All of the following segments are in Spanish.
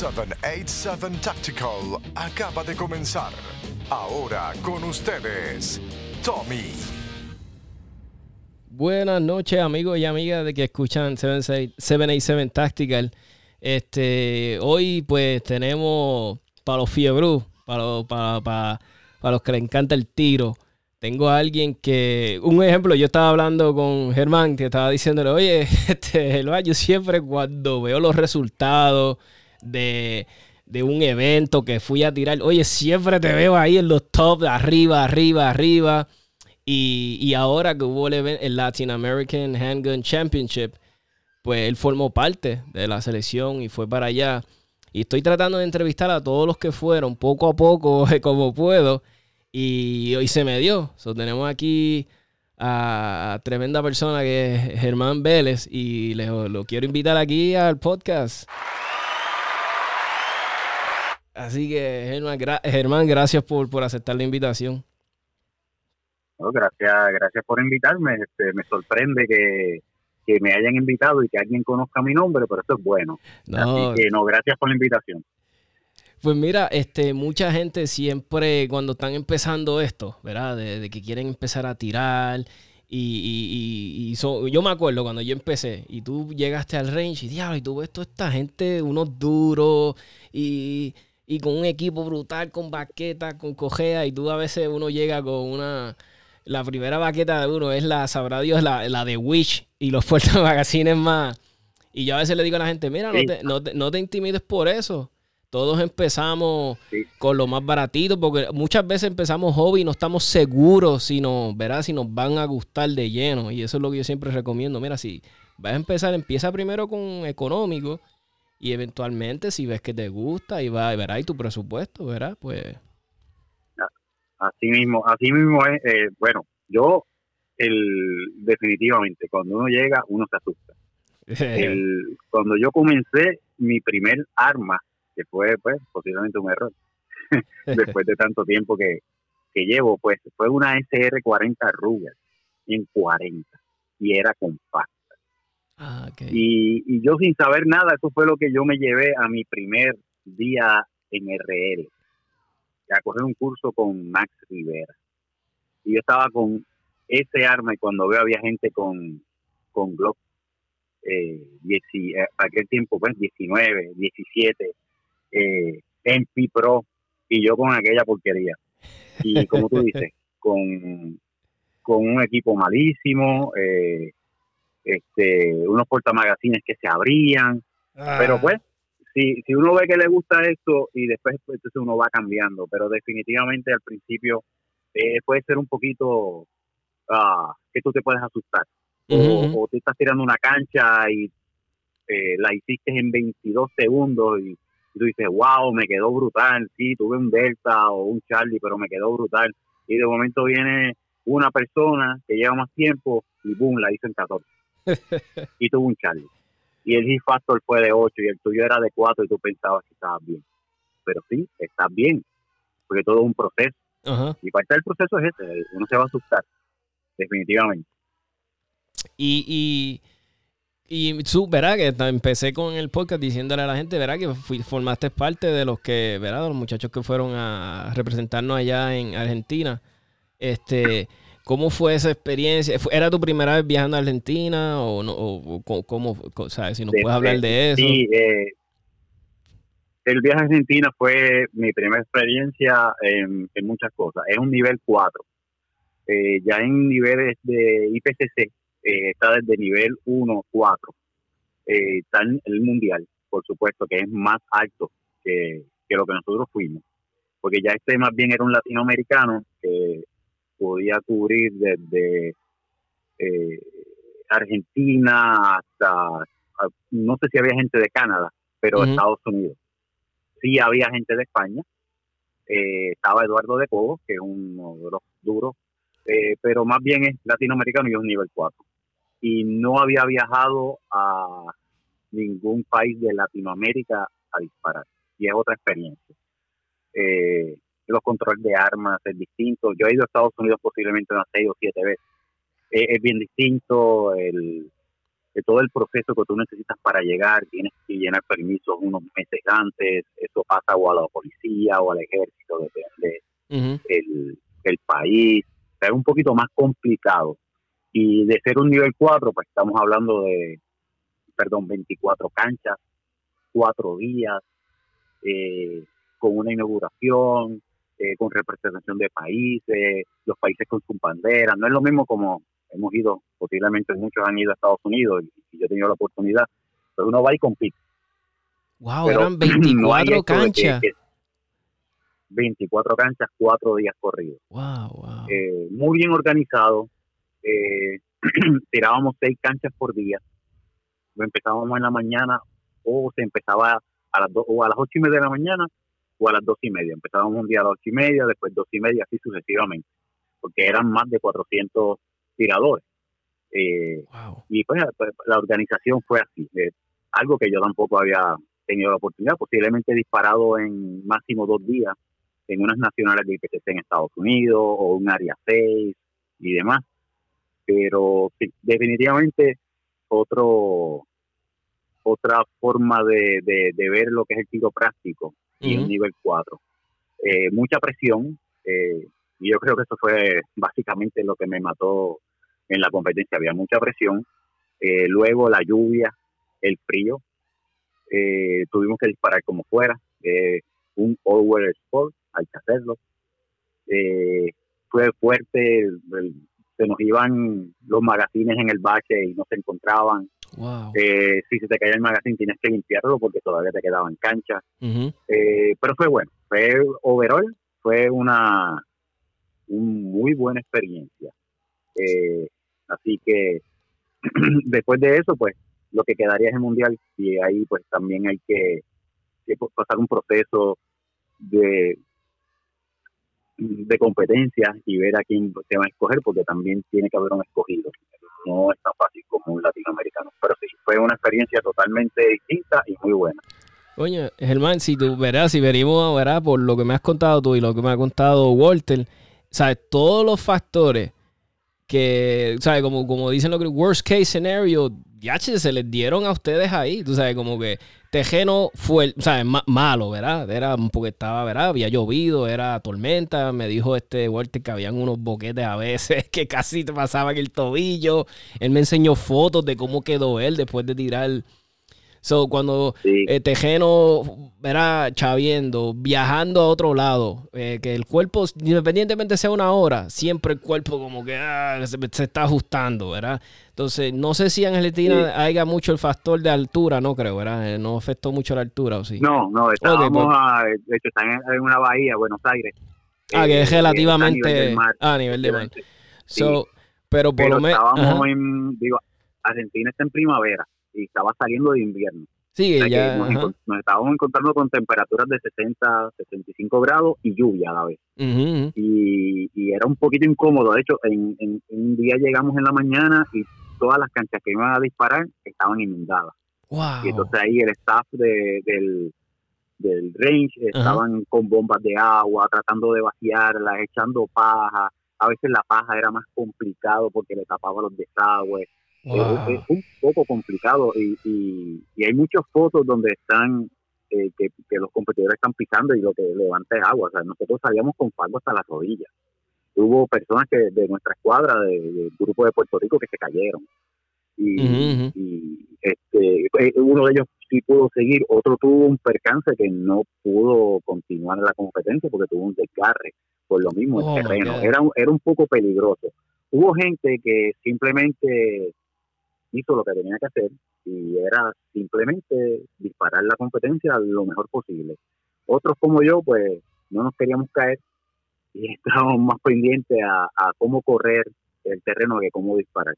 787 Tactical acaba de comenzar. Ahora con ustedes, Tommy. Buenas noches, amigos y amigas de que escuchan 787 Tactical. Este, hoy, pues, tenemos para los fiebru, para, para, para, para los que les encanta el tiro. Tengo a alguien que, un ejemplo, yo estaba hablando con Germán, que estaba diciéndole, oye, este, yo siempre cuando veo los resultados, de, un evento que fui a tirar. Oye, siempre te veo ahí en los top, arriba, arriba, arriba. Y, ahora que hubo el, Latin American Handgun Championship, pues él formó parte de la selección y fue para allá. Y estoy tratando de entrevistar a todos los que fueron, poco a poco, como puedo. Y hoy se me dio. So, tenemos aquí a, tremenda persona que es Germán Vélez y le, lo quiero invitar aquí al podcast. Así que, Germán, gracias por, por aceptar la invitación. gracias, gracias por invitarme. Este, me sorprende que, me hayan invitado y que alguien conozca mi nombre, pero eso es bueno. Así que, no, gracias por la invitación. Pues mira, este, mucha gente siempre cuando están empezando esto, ¿verdad? De, que quieren empezar a tirar y, y, yo me acuerdo cuando yo empecé y tú llegaste al range y diablo, y tú ves toda esta gente, unos duros y y con un equipo brutal, con baquetas, con cojea, y tú a veces uno llega con una... La primera baqueta de uno es la, sabrá Dios, la, la de Wish y los fuertes magazines más. Y yo a veces le digo a la gente, mira, no te, no te, intimides por eso. Todos empezamos con lo más baratito, porque muchas veces empezamos hobby y no estamos seguros si nos, si nos van a gustar de lleno. Y eso es lo que yo siempre recomiendo. Mira, si vas a empezar, empieza primero con económico y eventualmente si ves que te gusta y va, verá y tu presupuesto, ¿verdad? Pues así mismo, así mismo es, eh, bueno, yo el definitivamente cuando uno llega uno se asusta. el, cuando yo comencé mi primer arma, que fue pues posiblemente un error, después de tanto tiempo que, que llevo, pues fue una SR40 Ruger en 40 y era compacta Ah, y, yo sin saber nada, eso fue lo que yo me llevé a mi primer día en RL, a coger un curso con Max Rivera. Y yo estaba con ese arma y cuando veo había gente con, con Glock, eh, eh aquel tiempo, pues 19, 17, eh, MP Pro, y yo con aquella porquería. Y como tú dices, con, con un equipo malísimo, eh, este, unos portamagazines que se abrían, pero ah. pues, si, si uno ve que le gusta esto y después pues, entonces uno va cambiando, pero definitivamente al principio eh, puede ser un poquito uh, que tú te puedes asustar. o, tú estás tirando una cancha y eh, la hiciste en 22 segundos y, tú dices, wow, me quedó brutal, sí, tuve un Delta o un Charlie, pero me quedó brutal. Y de momento viene una persona que lleva más tiempo y boom, la hizo en 14. Y tuvo un Charlie. Y el hit factor fue de 8 y el tuyo era de 4 y tú pensabas que estabas bien. Pero sí, estás bien, porque todo es un proceso. Y parte del proceso es ese, uno se va a asustar, definitivamente. Y, y, y tú, ¿verdad? Que empecé con el podcast diciéndole a la gente, ¿verdad? Que formaste parte de los que, ¿verdad? Los muchachos que fueron a representarnos allá en Argentina. Este, ¿Cómo fue esa experiencia? ¿Era tu primera vez viajando a Argentina o, no, o, cómo, sea, si nos puedes hablar de eso? Sí, eh, el viaje a Argentina fue mi primera experiencia en, muchas cosas. Es un nivel 4. Eh, ya en niveles de IPCC eh, está desde nivel 1, 4. Eh, está en el mundial, por supuesto, que es más alto que, lo que nosotros fuimos. Porque ya este más bien era un latinoamericano que podía cubrir desde Argentina hasta, no sé si había gente de Canadá, pero Estados Unidos sí había gente de España. Eh, estaba Eduardo de Cobos, que es uno de los duros, eh, pero más bien es latinoamericano y es un nivel 4. Y no había viajado a ningún país de Latinoamérica a disparar. Y es otra experiencia. Eh, los controles de armas es distinto. Yo he ido a Estados Unidos posiblemente unas seis o siete veces. es bien distinto el, de todo el proceso que tú necesitas para llegar, tienes que llenar permisos unos meses antes, eso pasa o a la policía o al ejército, depende del país, es un poquito más complicado. Y de ser un nivel 4, pues estamos hablando de, perdón, 24 canchas, cuatro días, eh, con una inauguración, eh, con representación de países, los países con su bandera, no es lo mismo como hemos ido, posiblemente muchos han ido a Estados Unidos y, yo he tenido la oportunidad, pero uno va y compite. Wow, eran 24 canchas. 24 canchas, cuatro días corridos. Wow, wow. Eh, muy bien organizado. Eh, tirábamos seis canchas por día. Empezábamos en la mañana o se empezaba a las o a las ocho y media de la mañana a las dos y media. Empezábamos un día a las ocho y media, después dos y media, así sucesivamente, porque eran más de 400 tiradores. Eh, y pues, pues la organización fue así, algo que yo tampoco había tenido la oportunidad, posiblemente disparado en máximo dos días en unas nacionales de IPCC en Estados Unidos o un área 6 y demás. Pero sí, definitivamente otro otra forma de, ver lo que es el tiro práctico y un nivel 4. Eh, mucha presión, eh, y yo creo que eso fue básicamente lo que me mató en la competencia había mucha presión, eh, luego la lluvia, el frío, tuvimos que disparar como fuera, un all-weather sport, hay que hacerlo. fue fuerte, se nos iban los magazines en el bache y no se encontraban. Si se te caía el magazine tienes que limpiarlo porque todavía te quedaban canchas. pero fue bueno, fue overall, fue una, muy buena experiencia. Eh, Así que después de eso, pues lo que quedaría es el mundial y ahí pues también hay que, pasar un proceso de de competencia y ver a quién se va a escoger porque también tiene que haber un escogido. No es tan fácil como un latinoamericano pero sí fue una experiencia totalmente distinta y muy buena. Oye, Germán, si tú verás, si venimos verás por lo que me has contado tú y lo que me ha contado Walter, sabes, todos los factores que, ¿sabes? Como, como dicen los worst case scenario, ya se les dieron a ustedes ahí, tú sabes, como que Tejeno fue, ¿sabes? malo, ¿verdad? Era porque estaba, ¿verdad? Había llovido, era tormenta, me dijo este Walter que habían unos boquetes a veces que casi te pasaban el tobillo, él me enseñó fotos de cómo quedó él después de tirar So, cuando eh, Tejeno era chaviendo, viajando a otro lado, eh, que el cuerpo, independientemente sea una hora, siempre el cuerpo como que ah, se, está ajustando, ¿verdad? Entonces, no sé si en Argentina haya mucho el factor de altura, no creo, ¿verdad? Eh, no afectó mucho la altura, ¿o sí? No, no, estábamos, pues. a, de hecho, están en, una bahía, Buenos Aires. Ah, que es relativamente a nivel de mar. So, pero por lo menos... Estábamos en, digo, Argentina está en primavera y estaba saliendo de invierno. Sí, ya, nos, estábamos encontrando con temperaturas de 60, 65 grados y lluvia a la vez. y, era un poquito incómodo. De hecho, en, un día llegamos en la mañana y todas las canchas que iban a disparar estaban inundadas. Y entonces ahí el staff del, del range estaban con bombas de agua, tratando de vaciarlas, echando paja. A veces la paja era más complicado porque le tapaba los desagües. Es, un poco complicado y, y, hay muchas fotos donde están eh, que, los competidores están pisando y lo que levanta es agua. O sea, nosotros salíamos con fango hasta las rodillas. Hubo personas que de nuestra escuadra, del grupo de Puerto Rico, que se cayeron. Y, y este, eh, uno de ellos sí pudo seguir, otro tuvo un percance que no pudo continuar en la competencia porque tuvo un desgarre por lo mismo el Oh, my terreno, era, era un poco peligroso. Hubo gente que simplemente hizo lo que tenía que hacer y era simplemente disparar la competencia lo mejor posible. Otros como yo, pues no nos queríamos caer y estábamos más pendientes a, a cómo correr el terreno que cómo disparar.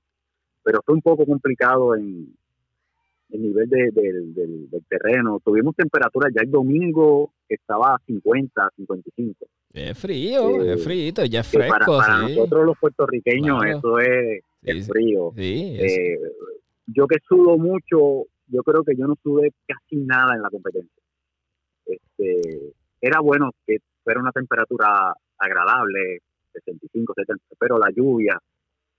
Pero fue un poco complicado en el nivel de- del- terreno. Tuvimos temperaturas ya el domingo estaba a 50, 55. Es frío, Eh, es frío, ya es para, fresco, para sí. nosotros los puertorriqueños Claro. eso es, Sí. frío. Sí, Eh, yo que sudo mucho, yo creo que yo no sudé casi nada en la competencia. Este, era bueno que fuera una temperatura agradable, 65, 70, pero la lluvia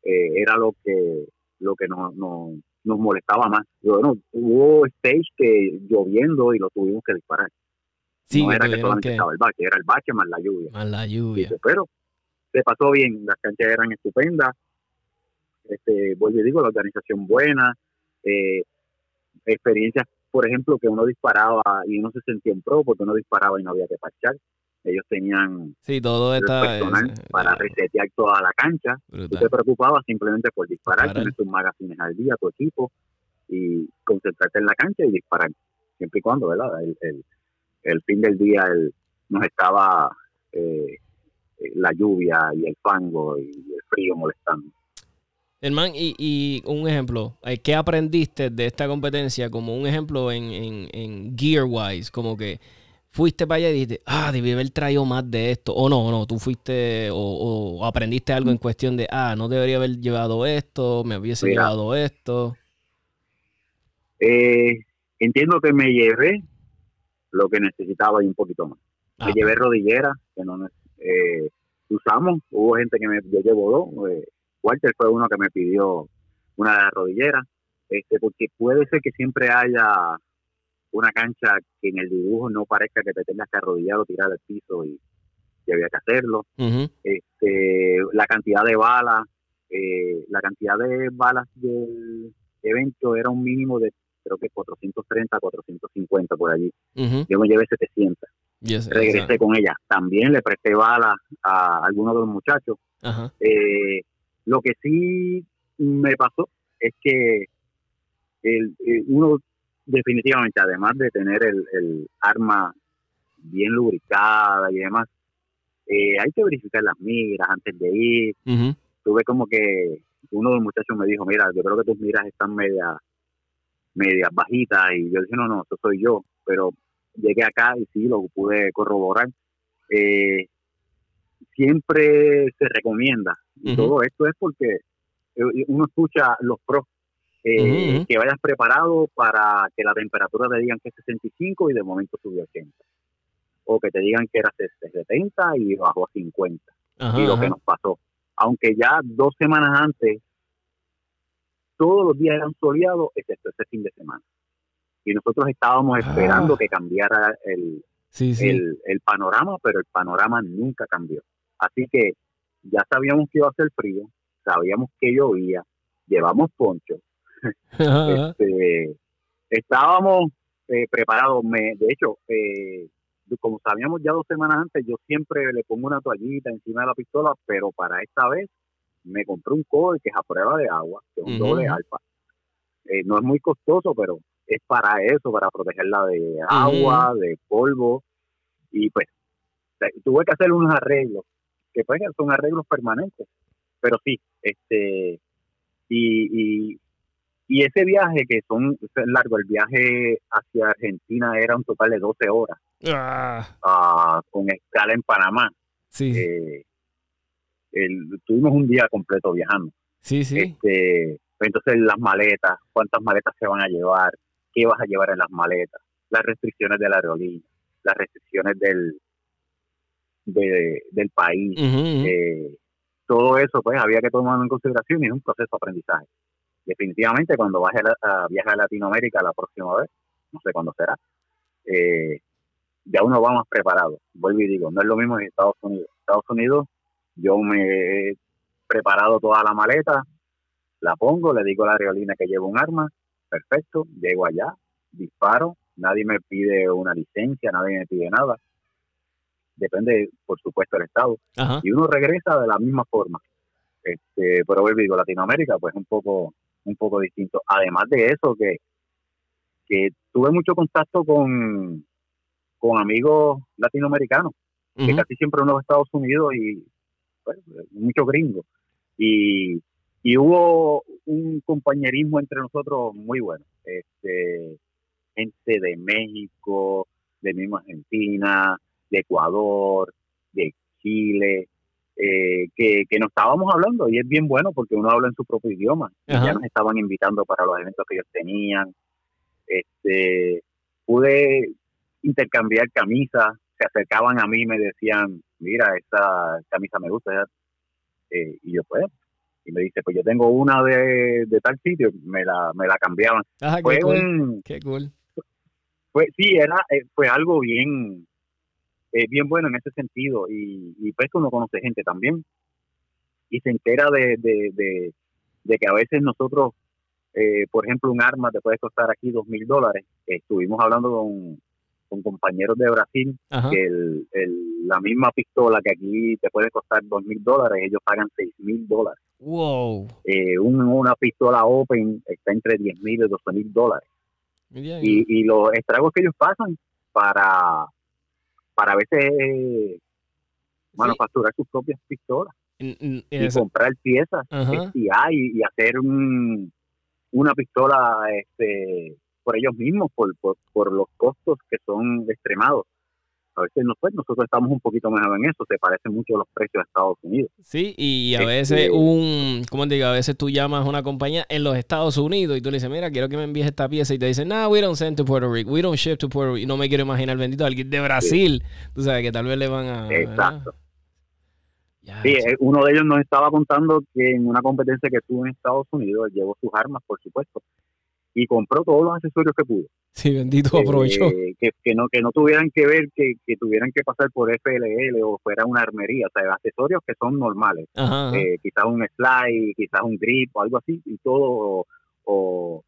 eh, era lo que lo que nos, nos, nos molestaba más. Bueno, hubo stage que lloviendo y lo tuvimos que disparar. sí, no era que solamente que- estaba el bache, era el bache más la lluvia. más la lluvia. Dice, pero se pasó bien, las canchas eran estupendas, este, vuelvo y digo, la organización buena, eh, experiencias, por ejemplo, que uno disparaba y uno se sentía en pro porque uno disparaba y no había que parchar. Ellos tenían Sí, todo está personal es- para eh, resetear toda la cancha. Tú brutal. te preocupabas simplemente por disparar, tener tus magazines al día, tu equipo y concentrarte en la cancha y disparar. Siempre y cuando, ¿verdad? El, el, el fin del día el, nos estaba eh, eh, la lluvia y el fango y el frío molestando. Herman, y, y un ejemplo, eh, ¿qué aprendiste de esta competencia como un ejemplo en, en, en gear wise? Como que fuiste para allá y dijiste, ah, debí haber traído más de esto. O no, no, tú fuiste o, o aprendiste algo en cuestión de, ah, no debería haber llevado esto, me hubiese Mira. llevado esto. Eh, entiendo que me llevé lo que necesitaba y un poquito más. Ah, me llevé rodilleras que no eh, usamos. Hubo gente que me yo llevo dos. eh, Walter fue uno que me pidió una de las rodilleras, este, porque puede ser que siempre haya una cancha que en el dibujo no parezca que te tengas que arrodillar o tirar al piso y, y había que hacerlo. Este, la cantidad de balas, eh, la cantidad de balas del evento era un mínimo de creo que 430, 450 por allí. Yo me llevé 700 yes, regresé con ella. También le presté balas a algunos de los muchachos. Eh, lo que sí me pasó es que el, eh, uno definitivamente, además de tener el, el arma bien lubricada y demás, eh, hay que verificar las miras antes de ir. Tuve como que uno de los muchachos me dijo, mira, yo creo que tus miras están media medias bajitas y yo dije, no, no, eso soy yo, pero llegué acá y sí, lo pude corroborar. Eh, siempre se recomienda, y Ujú. todo esto es porque eh, uno escucha los pros, eh, que vayas preparado para que la temperatura te digan que es 65 y de momento subió a 80. O que te digan que era 70 y bajó a 50 Ajá, y lo que nos pasó. Aunque ya dos semanas antes, todos los días eran soleados, excepto ese fin de semana. Y nosotros estábamos esperando Ah. que cambiara el, Sí, sí. el, el panorama, pero el panorama nunca cambió. Así que ya sabíamos que iba a hacer frío, sabíamos que llovía, llevamos poncho, este, estábamos eh, preparados. Me, de hecho, eh, como sabíamos ya dos semanas antes, yo siempre le pongo una toallita encima de la pistola, pero para esta vez me compré un cover que es a prueba de agua, que es un doble alfa. Eh, no es muy costoso, pero es para eso, para protegerla de agua, de polvo. Y pues tuve que hacer unos arreglos, que pues son arreglos permanentes. Pero sí, este, y, y, y ese viaje que son es largo, el viaje hacia Argentina era un total de 12 horas, Ah, ah, con escala en Panamá. sí, Eh, el- tuvimos un día completo viajando. sí, sí. Este, entonces las maletas, cuántas maletas se van a llevar, qué vas a llevar en las maletas, las restricciones de la aerolínea, las restricciones del de- del país, eh, todo eso pues había que tomarlo en consideración y es un proceso de aprendizaje. Definitivamente cuando vaya a, a Latinoamérica la próxima vez, no sé cuándo será, eh, ya uno va más preparado. Vuelvo y digo, no es lo mismo en Estados Unidos. Estados Unidos, yo me he preparado toda la maleta, la pongo, le digo a la aerolínea que llevo un arma, perfecto, llego allá, disparo, nadie me pide una licencia, nadie me pide nada. Depende, por supuesto, del estado. Y uno regresa de la misma forma. Este, pero digo, Latinoamérica, pues un poco, un poco distinto. Además de eso, que, que tuve mucho contacto con, con amigos latinoamericanos, que casi siempre uno de Estados Unidos y pues, muchos gringos. Y, y hubo un compañerismo entre nosotros muy bueno. Este, gente de México, de misma Argentina, de Ecuador, de Chile, eh, que, que nos estábamos hablando y es bien bueno porque uno habla en su propio idioma. ya nos estaban invitando para los eventos que ellos tenían. Este, pude intercambiar camisas, se acercaban a mí y me decían, mira, esa camisa me gusta. Eh, y yo, pues, y me dice, pues yo tengo una de, tal sitio, me la, me la cambiaban. fue un, qué cool. Fue, sí, era, eh, fue algo bien, eh, bien bueno en ese sentido. Y, y pues uno conoce gente también. Y se entera de, de, de, que a veces nosotros, eh, por ejemplo, un arma te puede costar aquí dos mil dólares. Estuvimos hablando con, con compañeros de Brasil que el, la misma pistola que aquí te puede costar dos mil dólares, ellos pagan seis mil dólares. Wow. Eh, una pistola Open está entre diez mil y doce mil dólares. Y, y, los estragos que ellos pasan para, para a veces manufacturar sus propias pistolas y comprar piezas y, y, hacer un, una pistola este por ellos mismos, por, por, los costos que son extremados. A veces no, pues, nosotros estamos un poquito mejor en eso, se parecen mucho los precios de Estados Unidos. Sí, y a este, veces un, ¿cómo te digo? A veces tú llamas a una compañía en los Estados Unidos y tú le dices, mira, quiero que me envíes esta pieza y te dicen, no, we don't send to Puerto Rico, we don't ship to Puerto Rico. Y no me quiero imaginar, bendito, alguien de Brasil, tú sabes, que tal vez le van a... Exacto. sí, eh, uno de ellos nos estaba contando que en una competencia que tuvo en Estados Unidos, llevó sus armas, por supuesto, y compró todos los accesorios que pudo. Sí, bendito, aprovechó. Eh, que, que, no, que no tuvieran que ver, que, que tuvieran que pasar por FLL o fuera una armería, o sea, accesorios que son normales. Eh, quizás un slide, quizás un grip o algo así, y todo, o,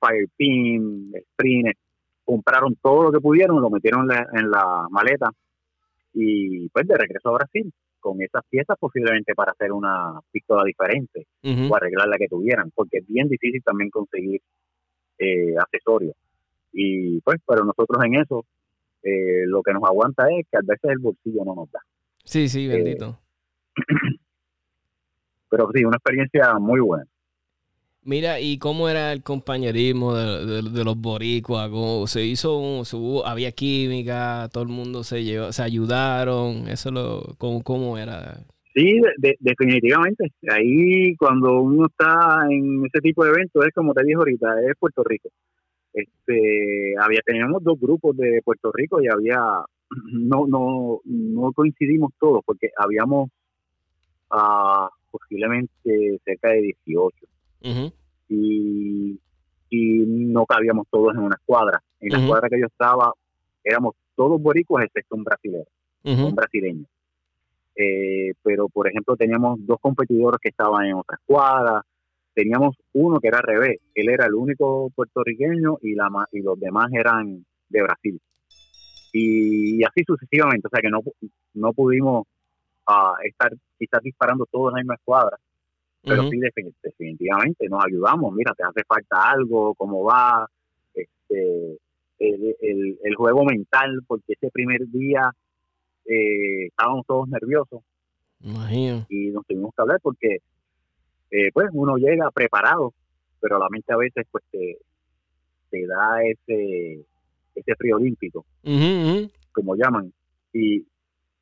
firepin, sprint, compraron todo lo que pudieron, lo metieron en la, en la maleta y pues de regreso a Brasil con esas piezas posiblemente para hacer una pistola diferente o arreglar la que tuvieran, porque es bien difícil también conseguir eh, accesorios. Y pues, pero nosotros en eso, eh, lo que nos aguanta es que a veces el bolsillo no nos da. Sí, sí, bendito. pero sí, una experiencia muy buena. Mira, ¿y cómo era el compañerismo de, los boricuas? se hizo, había química, todo el mundo se llevó, se ayudaron, eso lo, ¿cómo, cómo era? Sí, definitivamente. Ahí cuando uno está en ese tipo de eventos es como te dije ahorita, es Puerto Rico. Este, había teníamos dos grupos de Puerto Rico y había no no no coincidimos todos porque habíamos uh, posiblemente cerca de 18 y, y no cabíamos todos en una escuadra. En la escuadra que yo estaba éramos todos boricos excepto un brasileño, un brasileño. Eh, pero por ejemplo teníamos dos competidores que estaban en otra escuadra, teníamos uno que era al revés, él era el único puertorriqueño y, la, y los demás eran de Brasil. Y, así sucesivamente, o sea que no, no pudimos uh, estar quizás disparando todos en la misma escuadra, pero sí definitivamente nos ayudamos, mira, te hace falta algo, cómo va, este, el, el, el juego mental, porque ese primer día eh, estábamos todos nerviosos. Y nos tuvimos que hablar porque, eh, pues, uno llega preparado, pero la mente a veces, pues, te, te da ese, ese frío olímpico, como llaman. Y,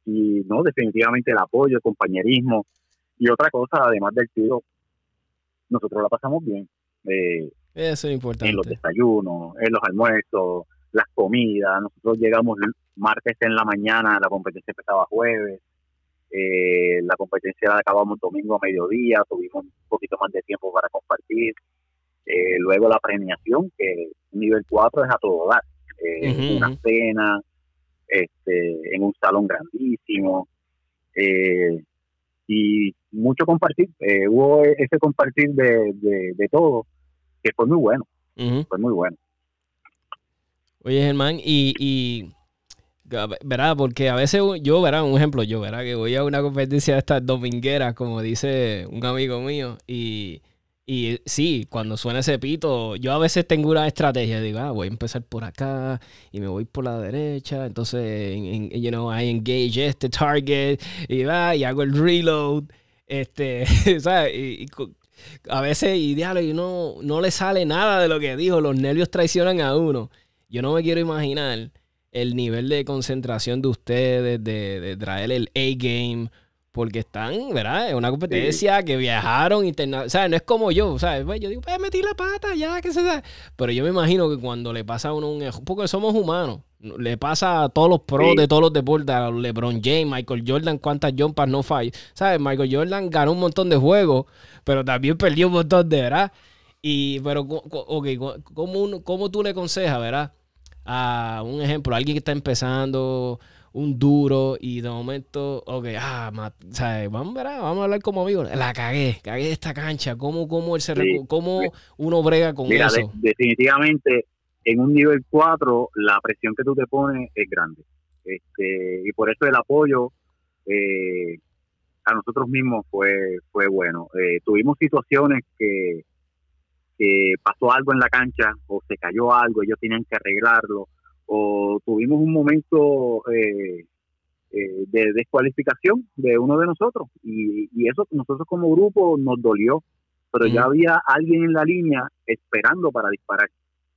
y, no, definitivamente el apoyo, el compañerismo. Y otra cosa, además del tiro, nosotros la pasamos bien. Eh, Eso es importante. En los desayunos, en los almuerzos, las comidas. Nosotros llegamos martes en la mañana, la competencia empezaba jueves, eh, la competencia la acabamos domingo a mediodía, tuvimos un poquito más de tiempo para compartir. Eh, luego la premiación, que nivel 4 es a todo dar, eh, una cena, este, en un salón grandísimo, y mucho compartir. hubo ese compartir de, de, todo, que fue muy bueno, fue muy bueno. Oye, Germán, y, y ¿verdad? Porque a veces yo, ¿verdad? Un ejemplo, yo, ¿verdad? Que voy a una competencia de estas domingueras, como dice un amigo mío, y, y sí, cuando suena ese pito, yo a veces tengo una estrategia, digo, ah, voy a empezar por acá y me voy por la derecha, entonces, en, you know, I engage este target y va y hago el reload, este, ¿sabes? Y, a veces, ideal, y no, no le sale nada de lo que dijo, los nervios traicionan a uno. Yo no me quiero imaginar el nivel de concentración de ustedes, de, de traer el A-game porque están, ¿verdad? Es una competencia que viajaron internacionalmente. O sea, no es como yo, ¿sabes? Pues yo digo, pues metí la pata, ya, que se da. Pero yo me imagino que cuando le pasa a uno un porque somos humanos, le pasa a todos los pros de todos los deportes, a LeBron James, Michael Jordan, cuántas jumpas no falla. ¿Sabes? Michael Jordan ganó un montón de juegos, pero también perdió un montón de, ¿verdad? Y, pero, ok, ¿cómo, cómo tú le aconsejas, ¿verdad? A un ejemplo, a alguien que está empezando un duro y de momento, ok, ah, Vamos, vamos a hablar como amigos. La cagué, cagué esta cancha. ¿Cómo, cómo, se cómo uno brega con eso? definitivamente, en un nivel 4, la presión que tú te pones es grande. Este, y por eso el apoyo eh, a nosotros mismos fue, fue bueno. Eh, tuvimos situaciones que, que pasó algo en la cancha o se cayó algo, ellos tenían que arreglarlo o tuvimos un momento eh, eh, de descualificación de uno de nosotros y, y, eso nosotros como grupo nos dolió, pero ya había alguien en la línea esperando para disparar.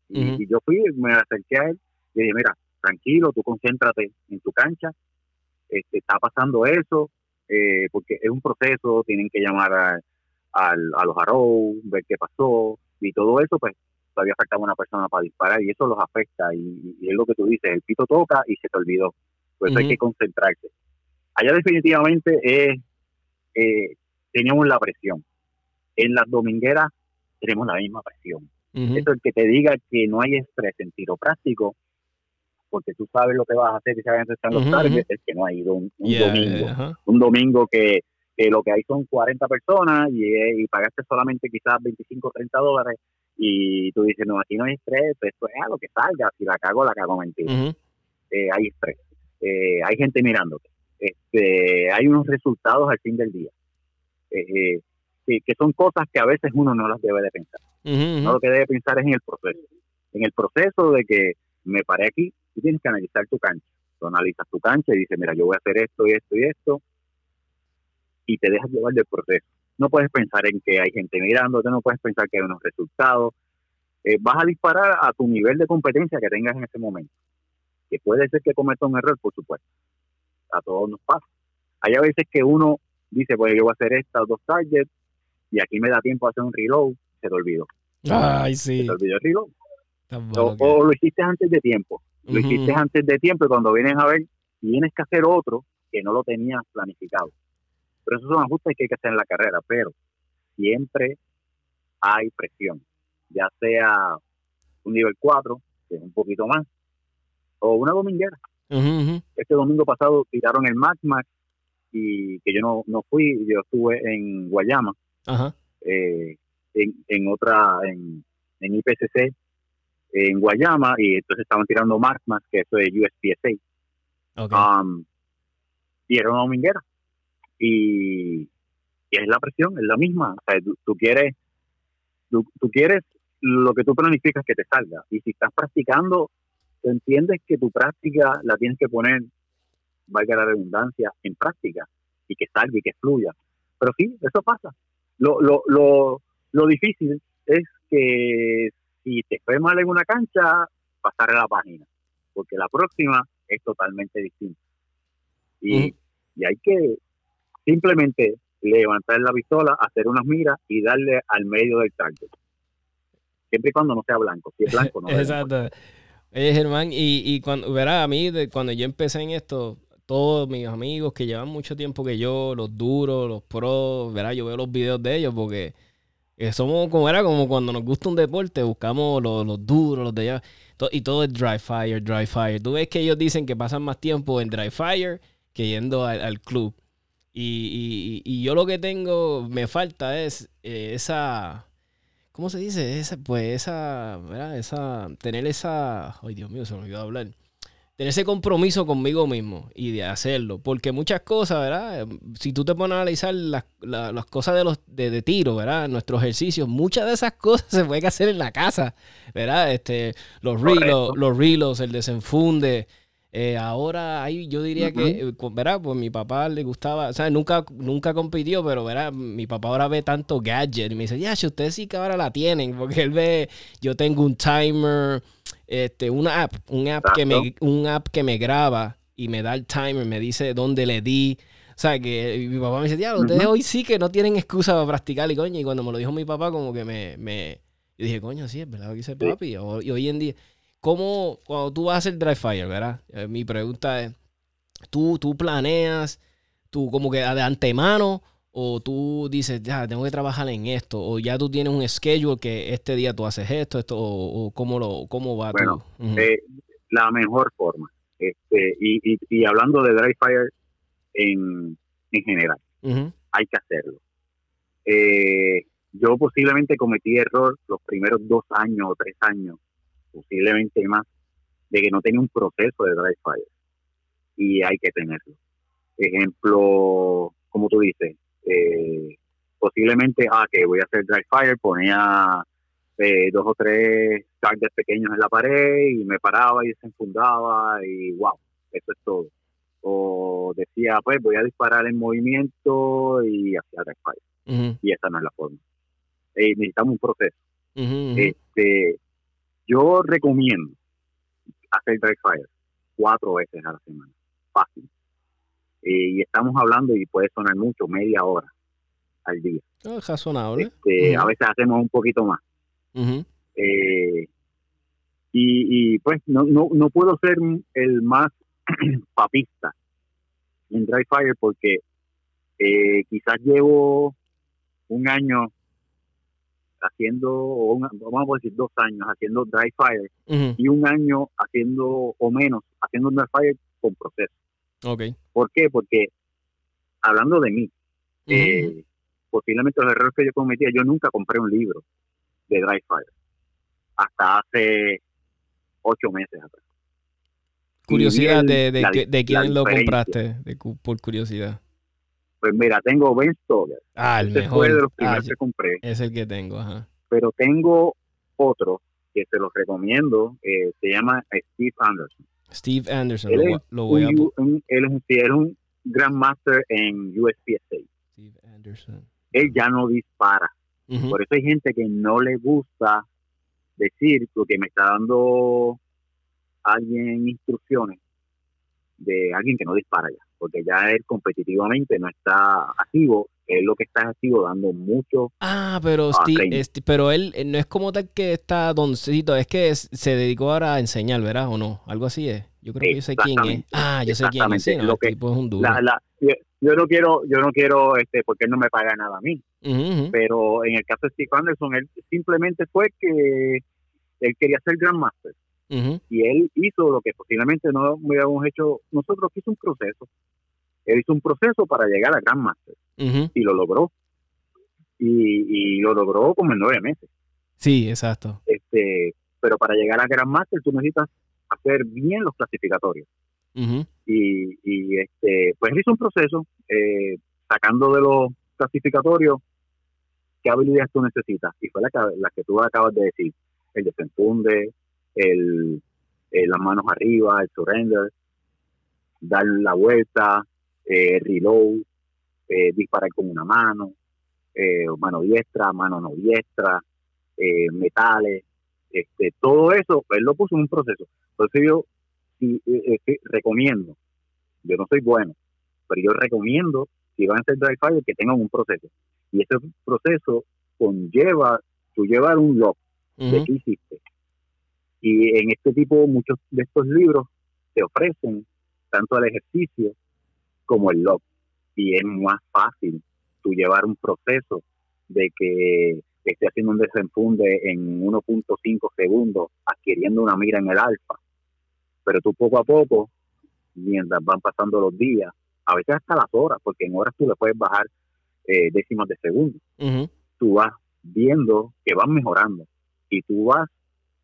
Y, yo fui, me acerqué a él y dije, mira, tranquilo, tú concéntrate en tu cancha, este, está pasando eso, eh, porque es un proceso, tienen que llamar a, a los Arrow, ver qué pasó y todo eso, pues todavía faltaba una persona para disparar y eso los afecta y, es lo que tú dices, el pito toca y se te olvidó. Pues hay que concentrarse. Allá definitivamente es, eh, teníamos la presión. En las domingueras tenemos la misma presión. Eso el que te diga que no hay estrés en tiro práctico, porque tú sabes lo que vas a hacer y sabes dónde están los targets, es que no ha ido un, domingo. Un domingo que, lo que hay son 40 personas y, y pagaste solamente quizás 25 o 30 dólares y tú dices, no, aquí no hay estrés, pues esto es a lo que salga, si la cago, la cago mentira. Eh, hay estrés, eh, hay gente mirándote, este, hay unos resultados al fin del día, eh, que, son cosas que a veces uno no las debe de pensar. No lo que debe pensar es en el proceso. En el proceso de que me paré aquí, tú tienes que analizar tu cancha. Tú analizas tu cancha y dices, mira, yo voy a hacer esto y esto y esto, y te dejas llevar del proceso no puedes pensar en que hay gente mirándote, no puedes pensar que hay unos resultados. Eh, vas a disparar a tu nivel de competencia que tengas en ese momento. Que puede ser que cometa un error, por supuesto. A todos nos pasa. Hay a veces que uno dice, pues yo voy a hacer estas dos targets y aquí me da tiempo a hacer un reload, se te olvidó. Ay, sí. Se te olvidó el reload. O, lo hiciste antes de tiempo. Lo hiciste antes de tiempo y cuando vienes a ver, tienes que hacer otro que no lo tenías planificado. Pero esos son ajustes que hay que hacer en la carrera, pero siempre hay presión, ya sea un nivel 4, que es un poquito más, o una dominguera. Este domingo pasado tiraron el Max Max y que yo no, no fui, yo estuve en Guayama, eh, en, en, otra, en, en IPCC, en Guayama, y entonces estaban tirando Max Max, que eso es USPSA. Um, y era una dominguera y, es la presión, es la misma. O sea, tú, quieres, tú, quieres lo que tú planificas que te salga. Y si estás practicando, tú entiendes que tu práctica la tienes que poner, valga la redundancia, en práctica y que salga y que fluya. Pero sí, eso pasa. Lo, lo, lo, lo difícil es que si te fue mal en una cancha, pasar a la página, porque la próxima es totalmente distinta. Y, y hay que simplemente levantar la pistola, hacer unas miras y darle al medio del target. Siempre y cuando no sea blanco. Si es blanco, no. Exacto. Oye, Germán, y, y cuando, verás, a mí, cuando yo empecé en esto, todos mis amigos que llevan mucho tiempo que yo, los duros, los pros, verás, yo veo los videos de ellos porque eh, somos como era como cuando nos gusta un deporte, buscamos los, los duros, los de allá, y todo es dry fire, dry fire. Tú ves que ellos dicen que pasan más tiempo en dry fire que yendo al club. Y, y, yo lo que tengo, me falta es eh, esa, ¿cómo se dice? Esa, pues esa, ¿verdad? Esa, tener esa, ay Dios mío, se me olvidó hablar. Tener ese compromiso conmigo mismo y de hacerlo. Porque muchas cosas, ¿verdad? Si tú te pones a analizar las, las cosas de los de, tiro, ¿verdad? Nuestros ejercicios, muchas de esas cosas se pueden hacer en la casa, ¿verdad? Este, los relos, los relos, el desenfunde, eh, ahora ahí yo diría que, eh, ¿verdad? Pues mi papá le gustaba, o sea, nunca, nunca compitió, pero, ¿verdad? Mi papá ahora ve tanto gadget y me dice, ya, si ustedes sí que ahora la tienen, porque él ve, yo tengo un timer, este, una app, un app, que me, un app que me graba y me da el timer, me dice dónde le di. O sea, que mi papá me dice, ya, ustedes hoy sí que no tienen excusa para practicar y coño, y cuando me lo dijo mi papá, como que me, me yo dije, coño, sí, es verdad que dice papi, y hoy en día ¿Cómo, cuando tú vas a hacer dry fire, verdad? Eh, mi pregunta es, ¿tú, ¿tú planeas tú como que de antemano o tú dices, ya, tengo que trabajar en esto, o ya tú tienes un schedule que este día tú haces esto, esto, o, cómo, lo, cómo va bueno, eh, la mejor forma, este, y, y, hablando de dry fire en, en general, hay que hacerlo. Eh, yo posiblemente cometí error los primeros dos años o tres años posiblemente más, de que no tenía un proceso de dry fire. Y hay que tenerlo. Ejemplo, como tú dices, eh, posiblemente, ah, que voy a hacer dry fire, ponía eh, dos o tres targets pequeños en la pared y me paraba y se enfundaba y wow, eso es todo. O decía, pues voy a disparar en movimiento y hacía dry fire. Y esa no es la forma. Eh, necesitamos un proceso. Este, yo recomiendo hacer dry fire cuatro veces a la semana, fácil. Eh, y estamos hablando, y puede sonar mucho, media hora al día. Es ah, razonable. Este, a veces hacemos un poquito más. Eh, y, pues no, no, no puedo ser el más papista en dry fire porque eh, quizás llevo un año haciendo, vamos a decir, dos años haciendo dry fire y un año haciendo, o menos, haciendo dry fire con proceso. Okay. ¿Por qué? Porque hablando de mí, eh, posiblemente los errores que yo cometía, yo nunca compré un libro de dry fire hasta hace ocho meses atrás. Curiosidad de, de, quién lo compraste, por curiosidad. Pues mira, tengo Ben Stoller. Ah, el mejor. Fue de los primeros ah, que compré. Es el que tengo, ajá. Pero tengo otro que se los recomiendo, eh, se llama Steve Anderson. Steve Anderson, él lo, voy a... Un, él, es un, Grandmaster en USPSA. Steve Anderson. Él ya no dispara. Por eso hay gente que no le gusta decir, porque me está dando alguien instrucciones de alguien que no dispara ya porque ya él competitivamente no está activo, es lo que está activo dando mucho. Ah, pero, pero él no es como tal que está doncito, es que se dedicó ahora a enseñar, ¿verdad? ¿O no? Algo así es. Yo creo que yo sé quién es. Ah, yo sé quién es. lo que, tipo es un duro. yo, no quiero, yo no quiero, este, porque él no me paga nada a mí. Pero en el caso de Steve Anderson, él simplemente fue que él quería ser Grandmaster. Y él hizo lo que posiblemente no hubiéramos hecho nosotros, hizo un proceso. Él hizo un proceso para llegar a Grandmaster y lo logró. Y, lo logró como en nueve meses. Sí, exacto. Este, pero para llegar a Grandmaster tú necesitas hacer bien los clasificatorios. y, y, este, pues él hizo un proceso eh, sacando de los clasificatorios qué habilidades tú necesitas. Y fue la que, la que tú acabas de decir. El desenfunde, el, eh, las manos arriba, el surrender, dar la vuelta, eh, reload, eh, disparar con una mano, eh, mano diestra, mano no diestra, metales, este, todo eso, él lo puso en un proceso. Entonces yo recomiendo, yo no soy bueno, pero yo recomiendo, si van a hacer dry fire, que tengan un proceso. Y ese proceso conlleva, tú llevar un log de qué hiciste, y en este tipo, muchos de estos libros te ofrecen tanto el ejercicio como el log. Y es más fácil tú llevar un proceso de que esté haciendo un desenfunde en 1.5 segundos, adquiriendo una mira en el alfa. Pero tú poco a poco, mientras van pasando los días, a veces hasta las horas, porque en horas tú le puedes bajar eh, décimas de segundo. Tú vas viendo que van mejorando. Y tú vas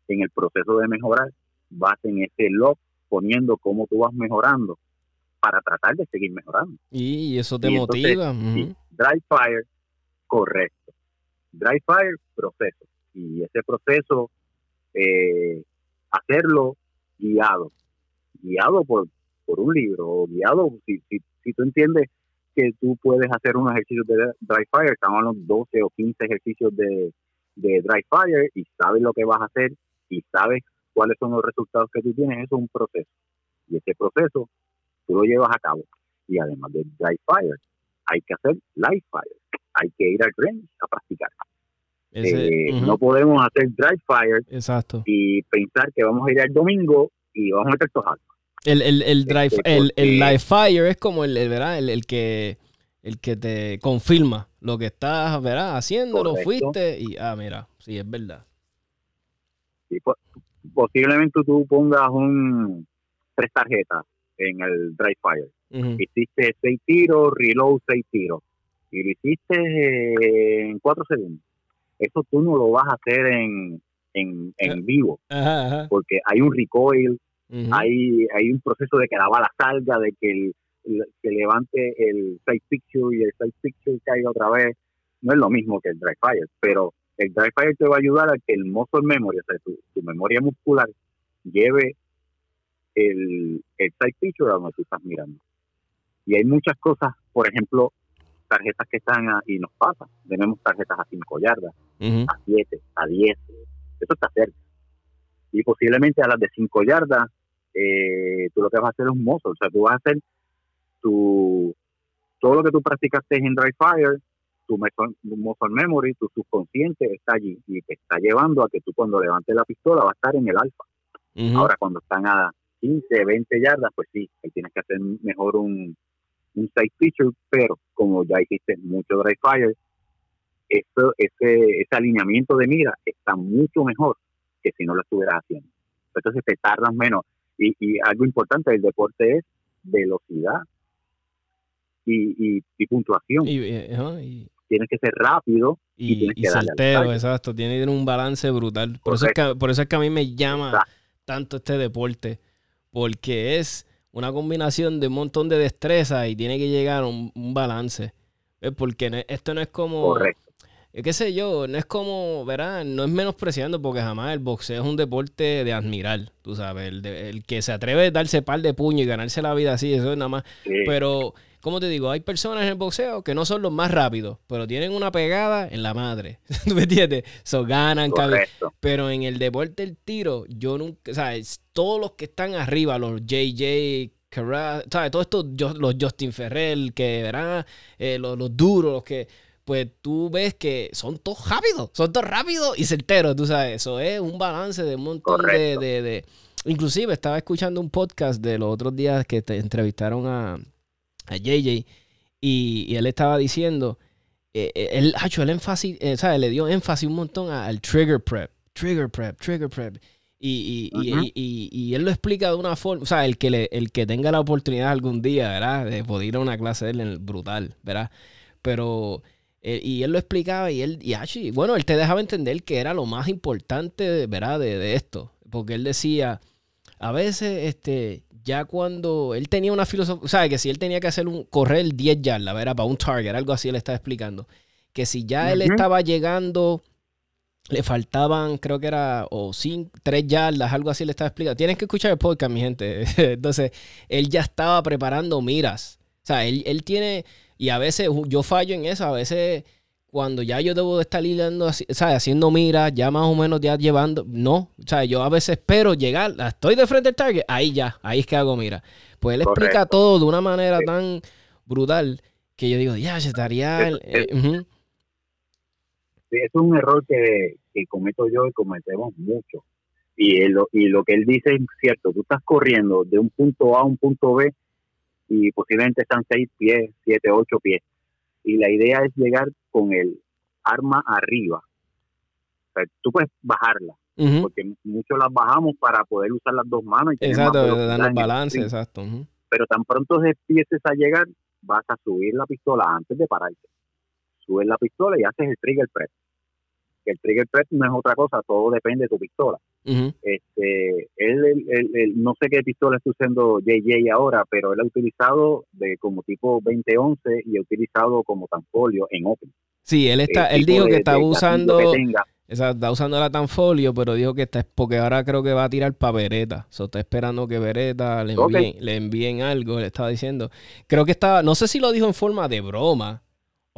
en el proceso de mejorar, vas en ese log poniendo cómo tú vas mejorando para tratar de seguir mejorando. Y eso te motiva. Dry fire, correcto. Dry fire, proceso. Y ese proceso, eh, hacerlo guiado. Guiado por, por un libro, o guiado, si, si, si tú entiendes que tú puedes hacer unos ejercicios de dry fire, estamos hablando 12 o 15 ejercicios de, de dry fire y sabes lo que vas a hacer y sabes cuáles son los resultados que tú tienes, eso es un proceso. Y ese proceso tú lo llevas a cabo. Y además de dry fire, hay que hacer live fire. Hay que ir al range a practicar. Eh, no podemos hacer dry fire Exacto. y pensar que vamos a ir al domingo y vamos a meter todos el, el, el, drive, este, el, el live fire es como el, ¿verdad? El, el, que el que te confirma lo que estás ¿verdad? haciendo, lo fuiste y ah, mira, sí, es verdad. Posiblemente tú pongas un tres tarjetas en el dry fire. Hiciste seis tiros, reload seis tiros. Y lo hiciste eh, en cuatro segundos. Eso tú no lo vas a hacer en, en, en eh, vivo. Porque hay un recoil, hay, hay un proceso de que la bala salga, de que el, que levante el side picture y el side picture caiga otra vez. No es lo mismo que el dry fire, pero el dry fire te va a ayudar a que el muscle memory, o sea, tu, memoria muscular, lleve el, el side picture a donde tú estás mirando. Y hay muchas cosas, por ejemplo, tarjetas que están y nos pasa. Tenemos tarjetas a 5 yardas, a 7, a 10. Eso está cerca. Y posiblemente a las de 5 yardas, eh, tú lo que vas a hacer es un muscle. O sea, tú vas a hacer tu, todo lo que tú practicaste en Dry Fire, tu muscle memory, tu subconsciente está allí y te está llevando a que tú cuando levantes la pistola va a estar en el alfa. Ahora cuando están a 15, 20 yardas, pues sí, ahí tienes que hacer mejor un, un side picture, pero como ya hiciste mucho dry fire, eso, ese, ese alineamiento de mira está mucho mejor que si no lo estuvieras haciendo. Entonces te tardas menos. Y, y algo importante del deporte es velocidad y, y, puntuación. Y, tienes que ser rápido y, tienes que salteo, exacto. Tiene que tener un balance brutal. Por eso, es que, por eso es que a mí me llama tanto este deporte, porque es una combinación de un montón de destreza y tiene que llegar a un, balance. Porque esto no es como... Correcto. qué sé yo, no es como, verán, no es menospreciando porque jamás el boxeo es un deporte de admirar, tú sabes, el, que se atreve a darse par de puño y ganarse la vida así, eso es nada más. Pero como te digo, hay personas en el boxeo que no son los más rápidos, pero tienen una pegada en la madre. ¿Tú me entiendes? So, ganan, pero en el deporte del tiro, yo nunca, ¿sabes? Todos los que están arriba, los JJ, ¿sabes? Todos estos, los Justin Ferrell, que verán, eh, los, duros, los que, pues tú ves que son todos rápidos, son todos rápidos y certeros, tú sabes. Eso es un balance de un montón de, de, Inclusive estaba escuchando un podcast de los otros días que te entrevistaron a a JJ, y, él estaba diciendo, eh, eh, él, hecho el énfasis, eh, ¿sabes? Le dio énfasis un montón al trigger prep, trigger prep, trigger prep. Y, y, él lo explica de una forma, o sea, el que, le, el que tenga la oportunidad algún día, ¿verdad? De poder ir a una clase de él, brutal, ¿verdad? Pero, y él lo explicaba y él, y bueno, él te dejaba entender que era lo más importante, ¿verdad? De, de esto, porque él decía, a veces, este, ya cuando él tenía una filosofía, ¿sabes? Que si él tenía que hacer un, correr 10 yardas, era para un target, algo así él estaba explicando. Que si ya él estaba llegando, le faltaban, creo que era, o 3 yardas, algo así le estaba explicando. Tienes que escuchar el podcast, mi gente. Entonces, él ya estaba preparando miras. O sea, él, él tiene, y a veces yo fallo en eso, a veces cuando ya yo debo de estar lidiando, ¿sabes? haciendo miras, ya más o menos ya llevando, no, o sea, yo a veces espero llegar, estoy de frente al target, ahí ya, ahí es que hago mira. Pues él explica todo de una manera tan brutal que yo digo, ya, se estaría... Eh, es, un error que, cometo yo y cometemos mucho. Y, lo, y lo que él dice es cierto, tú estás corriendo de un punto A a un punto B y posiblemente están seis pies, siete, ocho pies y la idea es llegar con el arma arriba. O sea, tú puedes bajarla, porque muchos las bajamos para poder usar las dos manos. Y exacto, dar balance, exacto. Pero tan pronto empieces a llegar, vas a subir la pistola antes de pararte. Subes la pistola y haces el trigger press. el trigger press no es otra cosa, todo depende de tu pistola. Este él, no sé qué pistola está usando JJ ahora, pero él ha utilizado de como tipo 2011 y ha utilizado como tanfolio en Open. Sí, él está, él dijo que estaba usando, está usando la tanfolio, pero dijo que está porque ahora creo que va a tirar para Beretta. So, está esperando que Beretta le envíen, le envíen algo, le estaba diciendo. Creo que estaba, no sé si lo dijo en forma de broma,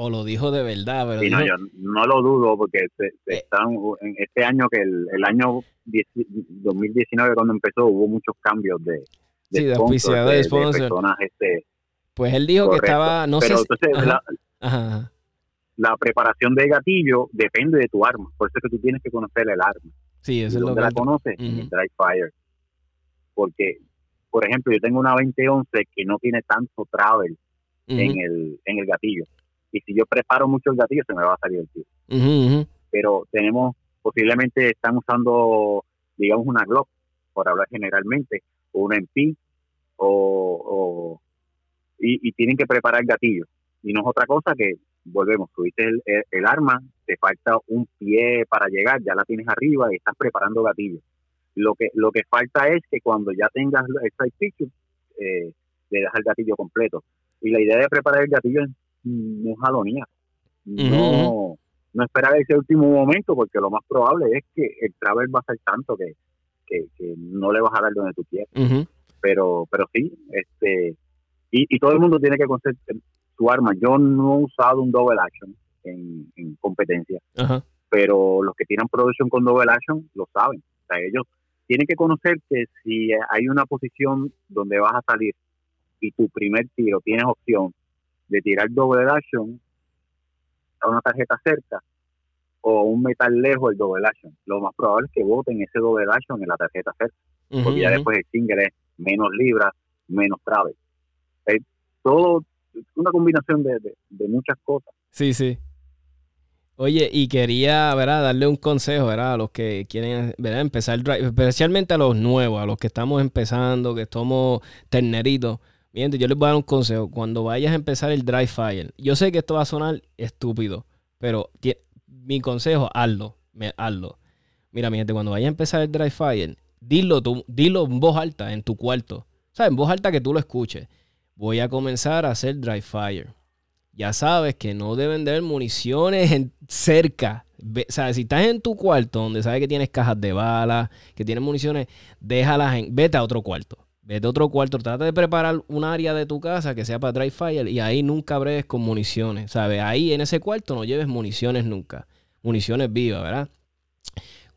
o lo dijo de verdad. Pero no, yo no lo dudo porque se, se eh. están, en este año que el, el año 2019 cuando empezó hubo muchos cambios de, de, sí, de, de, personas. Este, pues él dijo que estaba, no sé. La, la preparación de gatillo depende de tu arma, por eso es que tú tienes que conocer el arma. Sí, eso es lo que la conoces en el dry fire. Porque, por ejemplo, yo tengo una 2011 que no tiene tanto travel en, el, en el gatillo y si yo preparo mucho el gatillo se me va a salir el tiro. Pero tenemos, posiblemente están usando, digamos, una Glock, por hablar generalmente, o una MP, o, y, tienen que preparar el gatillo. Y no es otra cosa que, volvemos, tuviste el, el, arma, te falta un pie para llegar, ya la tienes arriba y estás preparando gatillo. Lo que, lo que falta es que cuando ya tengas el side picture, eh, le das el gatillo completo. Y la idea de preparar el gatillo es no jalonía. No, no esperar ese último momento, porque lo más probable es que el travel va a ser tanto que, no le vas a dar donde tú quieres. Pero, pero sí, este, y, todo el mundo tiene que conocer su arma. Yo no he usado un double action en, competencia, pero los que tienen producción con double action lo saben. O sea, ellos tienen que conocer que si hay una posición donde vas a salir y tu primer tiro tienes opción de tirar double action a una tarjeta cerca o un metal lejos el double action. Lo más probable es que voten ese double action en la tarjeta cerca, porque ya después el single es menos libras, menos travel. Es todo una combinación de, muchas cosas. Sí, sí. Oye, y quería, ¿verdad? Darle un consejo, ¿verdad? A los que quieren, ¿verdad? Empezar drive, especialmente a los nuevos, a los que estamos empezando, que somos terneritos yo les voy a dar un consejo. Cuando vayas a empezar el dry fire, yo sé que esto va a sonar estúpido, pero mi consejo, hazlo, hazlo. Mira, mi gente, cuando vayas a empezar el dry fire, dilo, tú, dilo en voz alta en tu cuarto. O sea, en voz alta que tú lo escuches. Voy a comenzar a hacer dry fire. Ya sabes que no deben de haber municiones cerca. O sea, si estás en tu cuarto donde sabes que tienes cajas de balas, que tienes municiones, déjalas en. Vete a otro cuarto. Vete a otro cuarto, trata de preparar un área de tu casa que sea para dry fire y ahí nunca breves con municiones, ¿sabes? Ahí en ese cuarto no lleves municiones nunca. Municiones vivas, ¿verdad?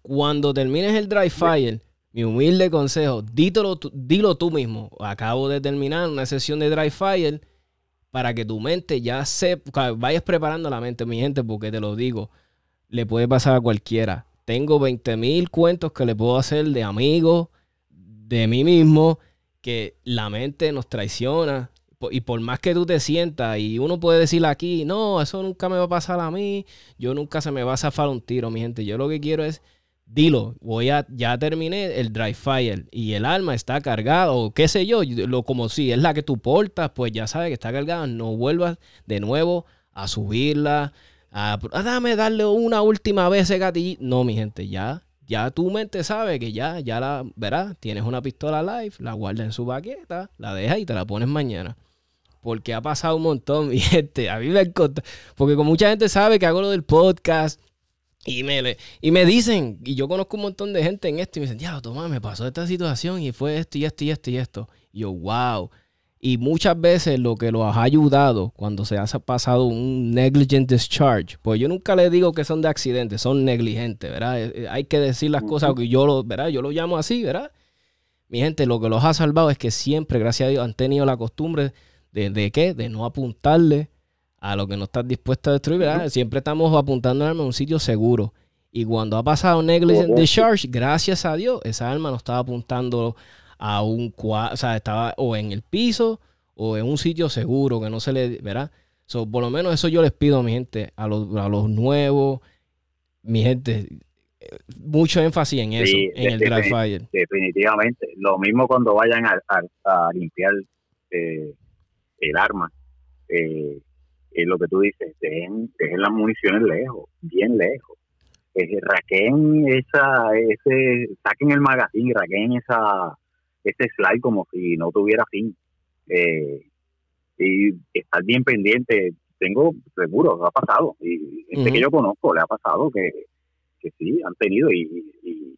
Cuando termines el dry fire, mi humilde consejo, dítelo, dilo tú mismo. Acabo de terminar una sesión de dry fire para que tu mente ya se vayas preparando la mente, mi gente, porque te lo digo, le puede pasar a cualquiera. Tengo 20 mil cuentos que le puedo hacer de amigos, de mí mismo que la mente nos traiciona. Y por más que tú te sientas, y uno puede decir aquí, no, eso nunca me va a pasar a mí, yo nunca se me va a zafar un tiro, mi gente. Yo lo que quiero es, dilo, voy a, ya terminé el dry fire y el arma está cargada, o qué sé yo, lo, como si es la que tú portas, pues ya sabes que está cargada, no vuelvas de nuevo a subirla, a, a dame darle una última vez ese gatillito. No, mi gente, ya ya tu mente sabe que ya, ya la, verás, tienes una pistola live, la guardas en su baqueta, la dejas y te la pones mañana. Porque ha pasado un montón, mi gente. A mí me encanta. Porque con mucha gente sabe que hago lo del podcast. Y me, y me dicen, y yo conozco un montón de gente en esto, y me dicen, ya, toma, me pasó esta situación y fue esto y esto y esto y esto. Y yo, wow. Y muchas veces lo que los ha ayudado cuando se ha pasado un negligent discharge, pues yo nunca le digo que son de accidente, son negligentes, ¿verdad? Eh, eh, hay que decir las cosas que yo lo, ¿verdad? Yo lo llamo así, ¿verdad? Mi gente, lo que los ha salvado es que siempre, gracias a Dios, han tenido la costumbre de, de qué? De no apuntarle a lo que no estás dispuesto a destruir, ¿verdad? Siempre estamos apuntando a un sitio seguro. Y cuando ha pasado negligent discharge, gracias a Dios, esa arma no estaba apuntando a un cuadro, o sea, estaba o en el piso o en un sitio seguro que no se le, ¿verdad? So, por lo menos eso yo les pido a mi gente, a los, a los nuevos, mi gente, mucho énfasis en eso, en el dry fire. Definitivamente. Lo mismo cuando vayan a, limpiar eh, el arma. Eh, lo que tú dices, dejen, dejen las municiones lejos, bien lejos. eh, raquen esa, ese, saquen el magazine, raquen esa, ese slide como si no tuviera fin. Eh, y estar bien pendiente, tengo seguro, ha pasado, y gente que yo conozco le ha pasado que, que sí, han tenido y, y,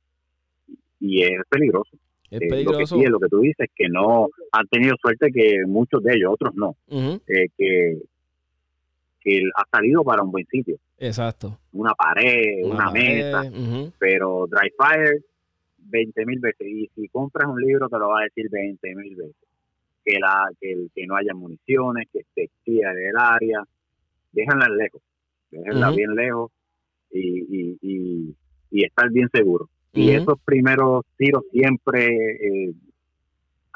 y es peligroso. Es peligroso. Lo que sí es lo que tú dices, que no han tenido suerte que muchos de ellos, otros no, eh, que, que ha salido para un buen sitio. Exacto. Una pared, una, mesa, pero Dry Fire 20 mil veces. Y si compras un libro te lo va a decir 20 mil veces. Que, la, que, que no haya municiones, que esté del área. Déjenla lejos. Déjenla bien lejos y, y, y, estar bien seguro. Y esos primeros tiros siempre eh,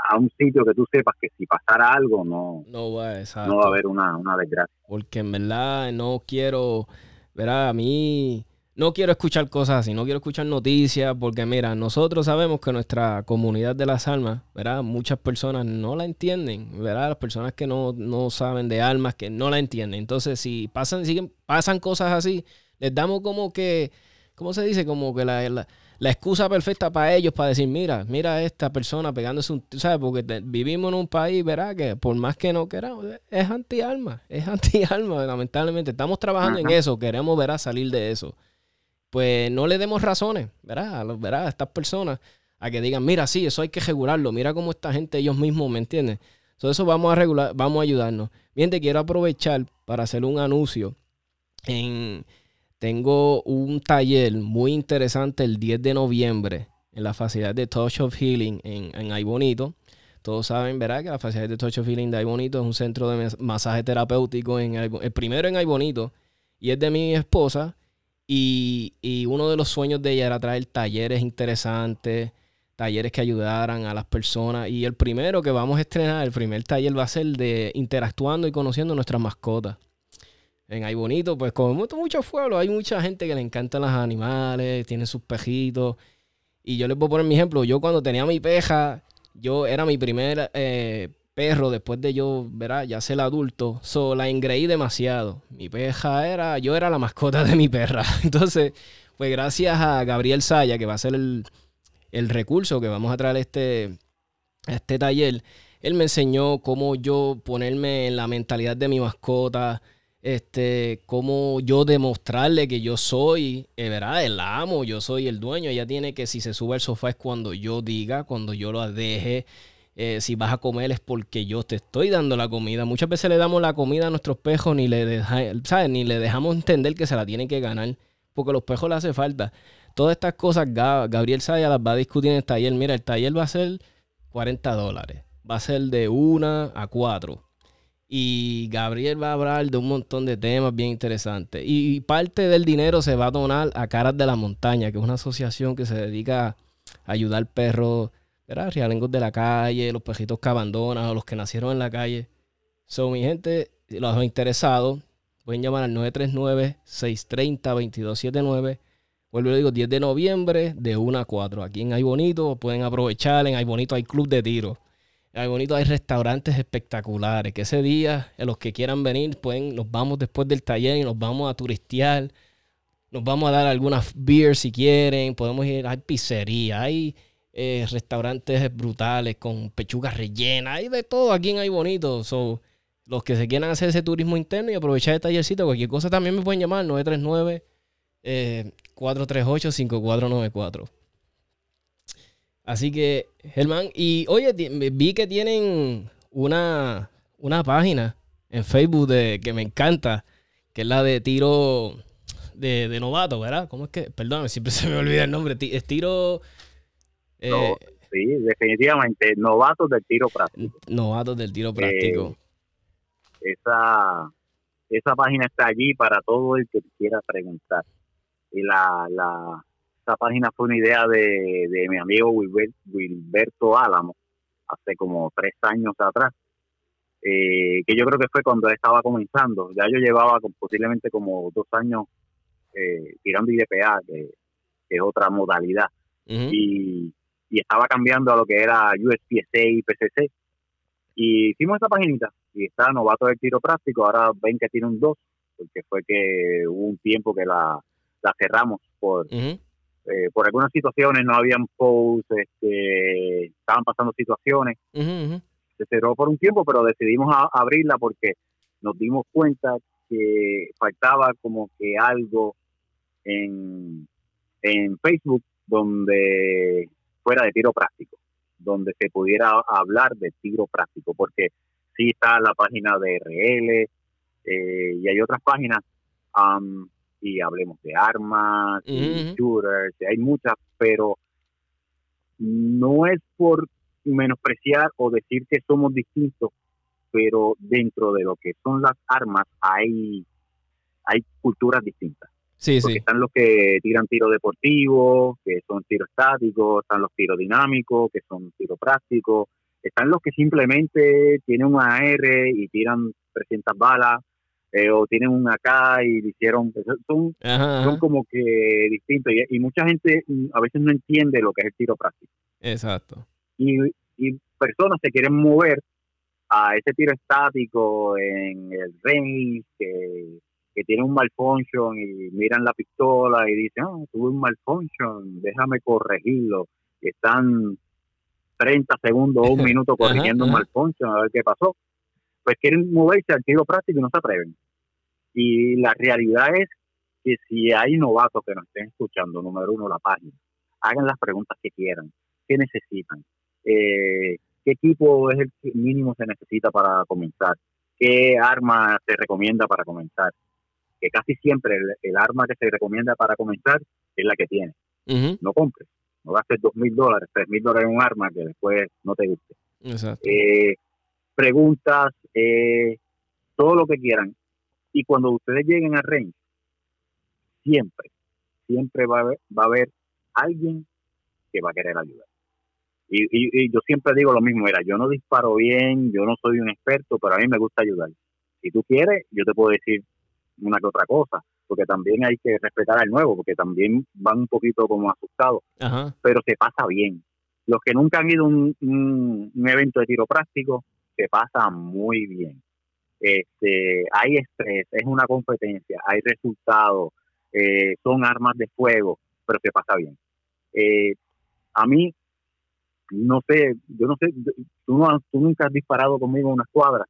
a un sitio que tú sepas que si pasara algo no, no, va, no va a haber una, una desgracia. Porque en verdad no quiero, verá, a mí no quiero escuchar cosas así, no quiero escuchar noticias, porque mira, nosotros sabemos que nuestra comunidad de las almas, ¿verdad? Muchas personas no la entienden, ¿verdad? Las personas que no, saben de almas, que no la entienden. Entonces, si pasan, siguen, pasan cosas así, les damos como que, ¿cómo se dice? Como que la, la, excusa perfecta para ellos, para decir, mira, mira a esta persona pegándose un, ¿sabes? Porque vivimos en un país, ¿verdad? Que por más que no queramos, es anti-alma, es anti-alma, lamentablemente. Estamos trabajando en eso, queremos, ¿verdad? Salir de eso pues no le demos razones, ¿verdad? A, a estas personas a que digan, mira, sí, eso hay que regularlo, mira cómo esta gente ellos mismos, ¿me entienden? So, eso vamos a regular, vamos a ayudarnos. Bien, te quiero aprovechar para hacer un anuncio. En, tengo un taller muy interesante el 10 de noviembre en la facilidad de Touch of Healing en, en Ay Bonito. Todos saben, ¿verdad? Que la facilidad de Touch of Healing de Ay Bonito es un centro de masaje terapéutico en el primero en Ay Bonito y es de mi esposa y, uno de los sueños de ella era traer talleres interesantes, talleres que ayudaran a las personas. Y el primero que vamos a estrenar, el primer taller va a ser de interactuando y conociendo nuestras mascotas. En Ay Bonito, pues como muchos pueblos, hay mucha gente que le encantan los animales, tiene sus pejitos. Y yo les puedo poner mi ejemplo. Yo cuando tenía mi peja, yo era mi primer eh, perro después de yo, verá, ya ser adulto, so, la engreí demasiado. Mi peja era, yo era la mascota de mi perra. Entonces, pues gracias a Gabriel Saya, que va a ser el, recurso que vamos a traer este, este taller, él me enseñó cómo yo ponerme en la mentalidad de mi mascota, este, cómo yo demostrarle que yo soy, eh, ¿verdad? El amo, yo soy el dueño. Ella tiene que si se sube al sofá es cuando yo diga, cuando yo lo deje. Eh, si vas a comer es porque yo te estoy dando la comida. Muchas veces le damos la comida a nuestros pejos ni le, ni le dejamos entender que se la tienen que ganar, porque a los pejos le hace falta. Todas estas cosas Gabriel Saya las va a discutir en el taller. Mira, el taller va a ser 40 dólares. Va a ser de 1 a 4. Y Gabriel va a hablar de un montón de temas bien interesantes. Y parte del dinero se va a donar a Caras de la Montaña, que es una asociación que se dedica a ayudar perros ¿verdad? Rialengos de la calle, los pejitos que abandonan o los que nacieron en la calle. Son mi gente, los interesados, pueden llamar al 939-630-2279. Vuelvo y digo, 10 de noviembre de 1 a 4. Aquí en Hay Bonito pueden aprovechar. En Hay Bonito hay club de tiro. En Hay Bonito hay restaurantes espectaculares. Que ese día, los que quieran venir, pueden, nos vamos después del taller y nos vamos a turistear. Nos vamos a dar algunas beers si quieren. Podemos ir, hay pizzería, hay eh, restaurantes brutales con pechugas rellenas, hay de todo aquí en Hay Bonito. So, los que se quieran hacer ese turismo interno y aprovechar el tallercito, cualquier cosa también me pueden llamar 939 438 5494. Así que, Germán, y oye, vi que tienen una, una página en Facebook de, que me encanta, que es la de tiro de, de novato, ¿verdad? ¿Cómo es que? Perdón, siempre se me olvida el nombre. Es tiro eh, sí, definitivamente, novatos del tiro práctico. Novatos del tiro práctico. Eh, esa, esa página está allí para todo el que quiera preguntar. Y la, la, esa página fue una idea de, de mi amigo Wilberto Álamo, hace como tres años atrás. Eh, que yo creo que fue cuando estaba comenzando. Ya yo llevaba posiblemente como dos años tirando IDPA, que, que, es otra modalidad. Y y estaba cambiando a lo que era USPSA y PCC. Y hicimos esa paginita y está novato del tiro práctico. Ahora ven que tiene un 2, porque fue que hubo un tiempo que la, cerramos por, eh, por algunas situaciones, no habían posts, este, estaban pasando situaciones. Se cerró por un tiempo, pero decidimos abrirla porque nos dimos cuenta que faltaba como que algo en, en Facebook donde fuera de tiro práctico, donde se pudiera hablar de tiro práctico, porque sí está la página de RL eh, y hay otras páginas y hablemos de armas, y shooters, hay muchas, pero no es por menospreciar o decir que somos distintos, pero dentro de lo que son las armas hay, hay culturas distintas. Sí, sí. Están los que tiran tiro deportivo, que son tiro estático, están los tiros dinámicos, que son tiro práctico, están los que simplemente tienen un AR y tiran 300 balas, eh, o tienen un AK y hicieron, son, son como que distintos y, mucha gente mm, a veces no entiende lo que es el tiro práctico. Exacto. Y, y personas se quieren mover a ese tiro estático en el range que, que tiene un malfunction y miran la pistola y dicen, ah, tuve un malfunction, déjame corregirlo. Y están 30 segundos o un minuto corrigiendo un malfunction a ver qué pasó. Pues quieren moverse al tiro práctico y no se atreven. Y la realidad es que si hay novatos que nos estén escuchando, número uno, la página, hagan las preguntas que quieran, qué necesitan, eh, qué equipo es el mínimo se necesita para comenzar, qué arma se recomienda para comenzar, que casi siempre el, arma que se recomienda para comenzar es la que tiene. No compres, no gastes dos mil dólares, tres mil dólares en un arma que después no te guste. Exacto. Eh, preguntas, eh, todo lo que quieran. Y cuando ustedes lleguen a range, siempre, siempre va a haber, va a haber alguien que va a querer ayudar. Y, yo siempre digo lo mismo, era, yo no disparo bien, yo no soy un experto, pero a mí me gusta ayudar. Si tú quieres, yo te puedo decir una que otra cosa, porque también hay que respetar al nuevo, porque también van un poquito como asustados, pero se pasa bien. Los que nunca han ido a un, un evento de tiro práctico, se pasa muy bien. Este, hay estrés, es una competencia, hay resultados, eh, son armas de fuego, pero se pasa bien. Eh, a mí, no sé, yo no sé, tú, nunca has disparado conmigo en una escuadra,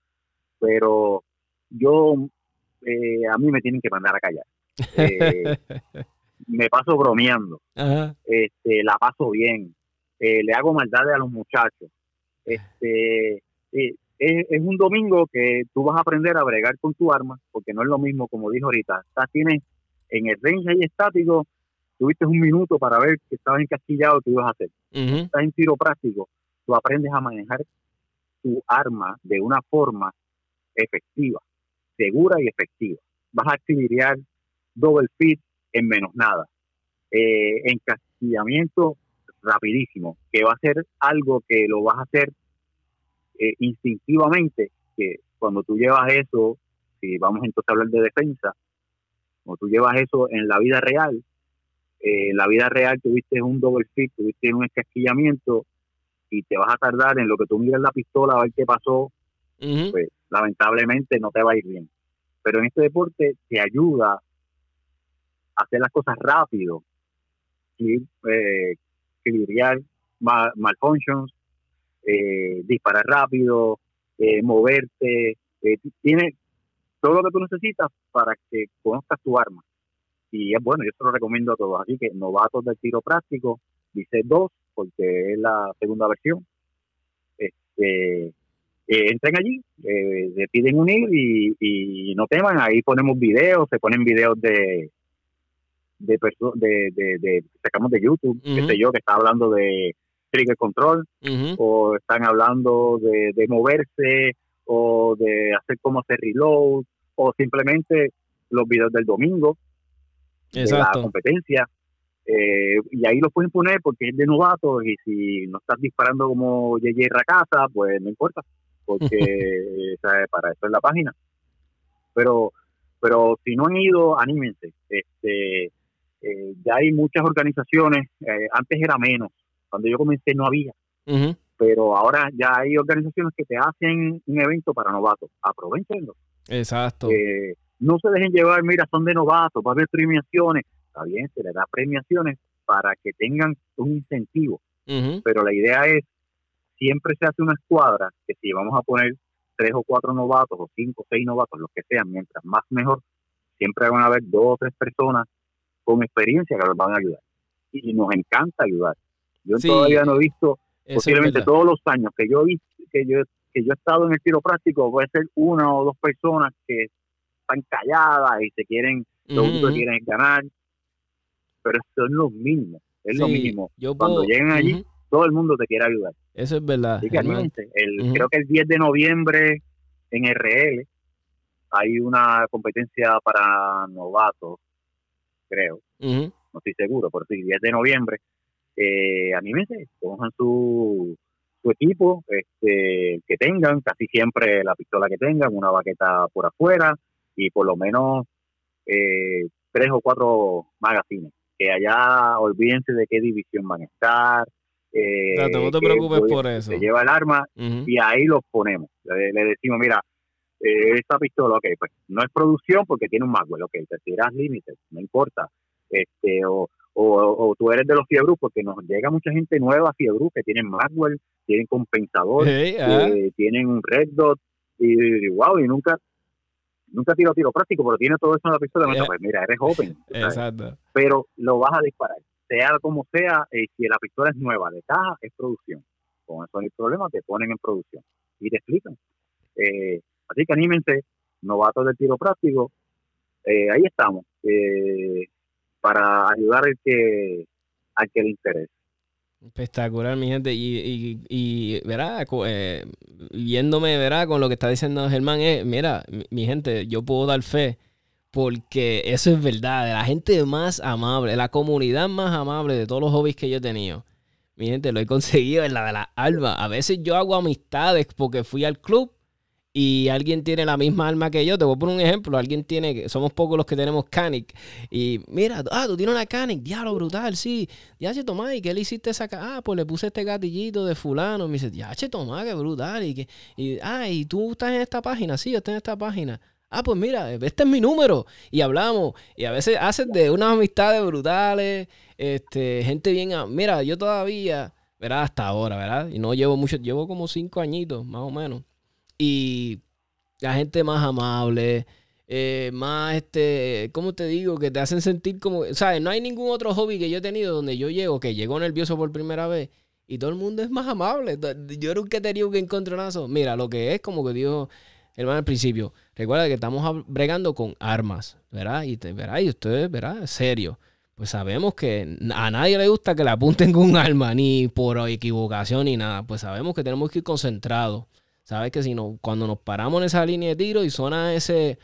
pero yo, eh, a mí me tienen que mandar a callar. me paso bromeando, este, la paso bien, le hago maldades a los muchachos, este, es, un domingo que tú vas a aprender a bregar con tu arma, porque no es lo mismo, como dijo ahorita, estás, tienes en el range ahí estático, tuviste un minuto para ver que estabas encasquillado, que ibas a hacer. Estás en tiro práctico, tú aprendes a manejar tu arma de una forma efectiva, segura y efectiva. Vas a activar double fit en menos nada. Eh, encasquillamiento rapidísimo, que va a ser algo que lo vas a hacer eh, instintivamente que cuando tú llevas eso, si vamos entonces a hablar de defensa, cuando tú llevas eso en la vida real, eh, en la vida real tuviste un double fit, tuviste un escasquillamiento y te vas a tardar en lo que tú miras la pistola a ver qué pasó, pues lamentablemente no te va a ir bien. Pero en este deporte te ayuda a hacer las cosas rápido, y, eh, malfunctions, eh, disparar rápido, eh, moverte, eh, tiene todo lo que tú necesitas para que conozcas tu arma. Y es bueno, yo se lo recomiendo a todos. Así que novatos del tiro práctico, dice 2, porque es la segunda versión. Este, entren allí, se piden unir y, y, no teman, ahí ponemos videos, se ponen videos de de, de, de, de sacamos de YouTube, que sé yo, que está hablando de trigger control, o están hablando de, moverse, o de hacer como hacer reload, o simplemente los videos del domingo de la competencia. Eh, y ahí lo pueden poner porque es de novato y si no estás disparando como JJ Racasa, pues no importa, porque para eso es la página. Pero pero si no han ido, anímense. Este, eh, ya hay muchas organizaciones, eh, antes era menos, cuando yo comencé no había. Pero ahora ya hay organizaciones que te hacen un evento para novatos. Aprovechenlo. Exacto. Eh, no se dejen llevar, mira, son de novatos, va a haber premiaciones. está bien, se le da premiaciones para que tengan un incentivo. Pero la idea es, siempre se hace una escuadra, que si vamos a poner tres o cuatro novatos, o cinco o seis novatos, los que sean, mientras más mejor, siempre van a haber dos o tres personas con experiencia que nos van a ayudar. Y nos encanta ayudar. Yo todavía no he visto, posiblemente todos los años que yo, que yo que yo he estado en el tiro práctico, puede ser una o dos personas que están calladas y se quieren, lo único que quieren es ganar, pero eso es lo mínimo, es lo mínimo. Cuando lleguen allí, todo el mundo te quiere ayudar. Eso es verdad. Así que el, creo que el 10 de noviembre en RL hay una competencia para novatos, creo. No estoy seguro, pero sí, 10 de noviembre. Eh, anímense, cojan su, su equipo, este, que tengan, casi siempre la pistola que tengan, una baqueta por afuera y por lo menos eh, tres o cuatro magazines. Que allá olvídense de qué división van a estar. Eh, no te preocupes por eso. Se lleva el arma y ahí los ponemos. Le, decimos, mira, eh, esta pistola, ok, pues no es producción porque tiene un Magwell, ok, te tiras límites, no importa. Este, o, o, tú eres de los Fiebru, porque nos llega mucha gente nueva a Fiebru que tienen Magwell, tienen compensador, ah. eh, tienen un Red Dot, y, wow, y nunca nunca tiro tiro práctico, pero tiene todo eso en la pistola. Pues mira, eres joven. Exacto. Pero lo vas a disparar. Sea como sea, eh, si la pistola es nueva de caja, es producción. Con eso no hay problema, te ponen en producción y te explican. Eh, así que anímense, novatos del tiro práctico. ahí estamos. Eh, para ayudar al que, al que le interese. Espectacular, mi gente. Y, y, y verá, eh, viéndome, verá, con lo que está diciendo Germán, es, mira, mi, gente, yo puedo dar fe porque eso es verdad. La gente más amable, la comunidad más amable de todos los hobbies que yo he tenido. Mi gente, lo he conseguido en la de la alma. A veces yo hago amistades porque fui al club y alguien tiene la misma alma que yo, te voy a poner un ejemplo, alguien tiene, somos pocos los que tenemos Canic, y mira, ah, tú tienes una Canic, diablo, brutal, sí, ya che, Tomás, ¿y qué le hiciste esa Ah, pues le puse este gatillito de fulano, me dice, ya che, Tomás, qué brutal, y que, y, ah, y tú estás en esta página, sí, yo estoy en esta página. Ah, pues mira, este es mi número. Y hablamos. Y a veces haces de unas amistades brutales. Este, gente bien. Mira, yo todavía, ¿verdad? Hasta ahora, ¿verdad? Y no llevo mucho, llevo como cinco añitos, más o menos y la gente más amable, eh, más, este, ¿cómo te digo? Que te hacen sentir como, ¿sabes? No hay ningún otro hobby que yo he tenido donde yo llego, que llego nervioso por primera vez y todo el mundo es más amable. Yo nunca he tenido que encontronazo. Mira, lo que es como que dijo hermano al principio, recuerda que estamos bregando con armas, ¿verdad? Y, te, ¿verdad? y ustedes. Serio. Pues sabemos que a nadie le gusta que le apunten con un arma, ni por equivocación, ni nada. Pues sabemos que tenemos que ir concentrados. Sabes que si no, cuando nos paramos en esa línea de tiro y suena ese,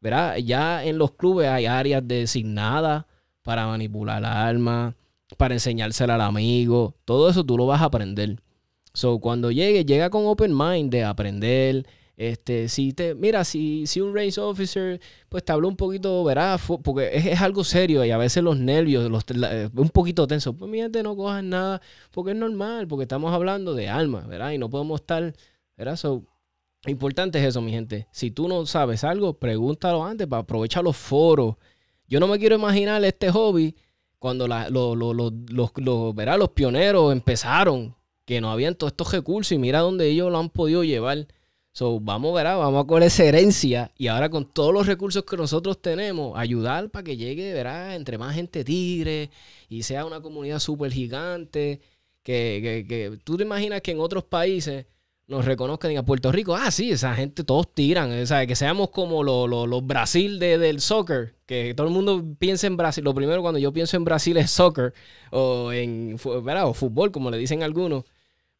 ¿verdad? Ya en los clubes hay áreas designadas para manipular la arma, para enseñársela al amigo. Todo eso tú lo vas a aprender. So, cuando llegue, llega con open mind de aprender. Este, si te, mira, si, si un race officer, pues te habló un poquito, ¿verdad? porque es, algo serio y a veces los nervios, los, un poquito tenso. Pues mi gente no cojan nada, porque es normal, porque estamos hablando de alma, ¿verdad? Y no podemos estar ¿Verdad? So, importante es eso, mi gente. Si tú no sabes algo, pregúntalo antes para aprovechar los foros. Yo no me quiero imaginar este hobby cuando la, los, los pioneros empezaron, que no habían todos estos recursos y mira dónde ellos lo han podido llevar. So, vamos, verá, vamos a con esa herencia y ahora con todos los recursos que nosotros tenemos, ayudar para que llegue, verá, entre más gente tigre y sea una comunidad súper gigante. Que, que, que, tú te imaginas que en otros países nos reconozcan en Puerto Rico, ah, sí, esa gente todos tiran, o que seamos como los Brasil del soccer, que todo el mundo piensa en Brasil, lo primero cuando yo pienso en Brasil es soccer, o en o fútbol, como le dicen algunos,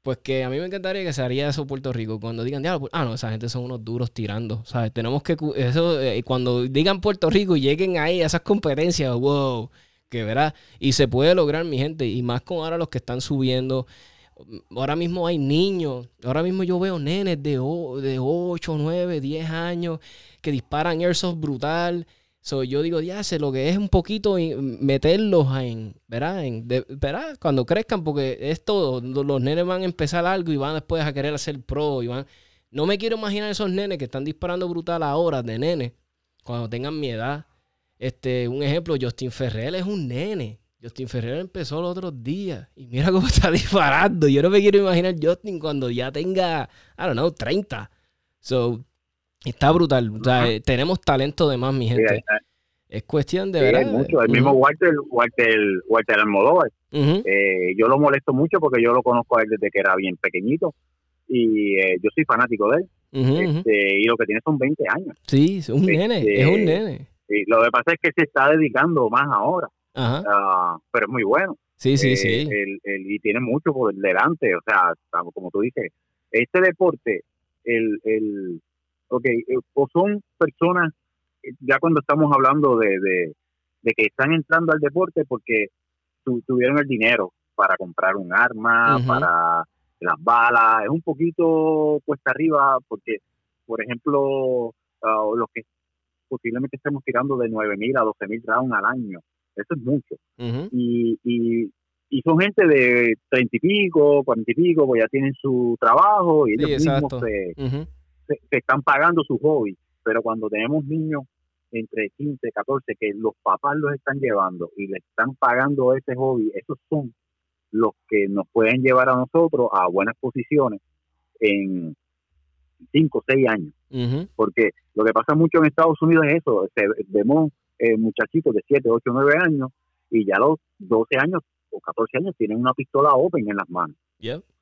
pues que a mí me encantaría que se haría eso Puerto Rico, cuando digan, pues, ah, no, esa gente son unos duros tirando, ¿sabes? Tenemos que, eso, eh, cuando digan Puerto Rico y lleguen ahí a esas competencias, wow, que verá, y se puede lograr, mi gente, y más con ahora los que están subiendo ahora mismo hay niños, ahora mismo yo veo nenes de, de 8, 9, 10 años que disparan airsoft brutal. So, yo digo, ya sé lo que es un poquito meterlos en, ¿verdad? En, ¿verdad? Cuando crezcan, porque esto, los nenes van a empezar algo y van después a querer hacer pro. Y van... No me quiero imaginar esos nenes que están disparando brutal ahora de nenes, cuando tengan mi edad. Este, un ejemplo, Justin Ferrer es un nene. Justin Ferrer empezó los otros días y mira cómo está disparando. Yo no me quiero imaginar Justin cuando ya tenga, I don't know, 30. So, está brutal. O sea, tenemos talento de más, mi gente. es cuestión de verdad. mucho. El mismo Walter, Walter, Walter Almodóvar. Eh, yo lo molesto mucho porque yo lo conozco a él desde que era bien pequeñito y eh, yo soy fanático de él. Este, y lo que tiene son 20 años. Sí, es un nene, este, es un nene. Y lo que pasa es que se está dedicando más ahora. Ah, pero es muy bueno. Sí, sí, sí. Eh, y tiene mucho por delante. O sea, como tú dices, este deporte, el, el, ok, o son personas, ya cuando estamos hablando de, de, que están entrando al deporte porque tuvieron el dinero para comprar un arma, para las balas, es un poquito cuesta arriba porque, por ejemplo, ah, los que posiblemente estemos tirando de 9.000 a 12.000 rounds al año, eso es mucho. y, y, y, son gente de 30 y pico, 40 y pico, pues ya tienen su trabajo y ellos mismos se, se, están pagando su hobby. Pero cuando tenemos niños entre 15, 14 que los papás los están llevando y le están pagando ese hobby, esos son los que nos pueden llevar a nosotros a buenas posiciones en 5 o 6 años. Porque lo que pasa mucho en Estados Unidos es eso, vemos eh, muchachitos de 7, 8, 9 años y ya los 12 años o 14 años tienen una pistola open en las manos.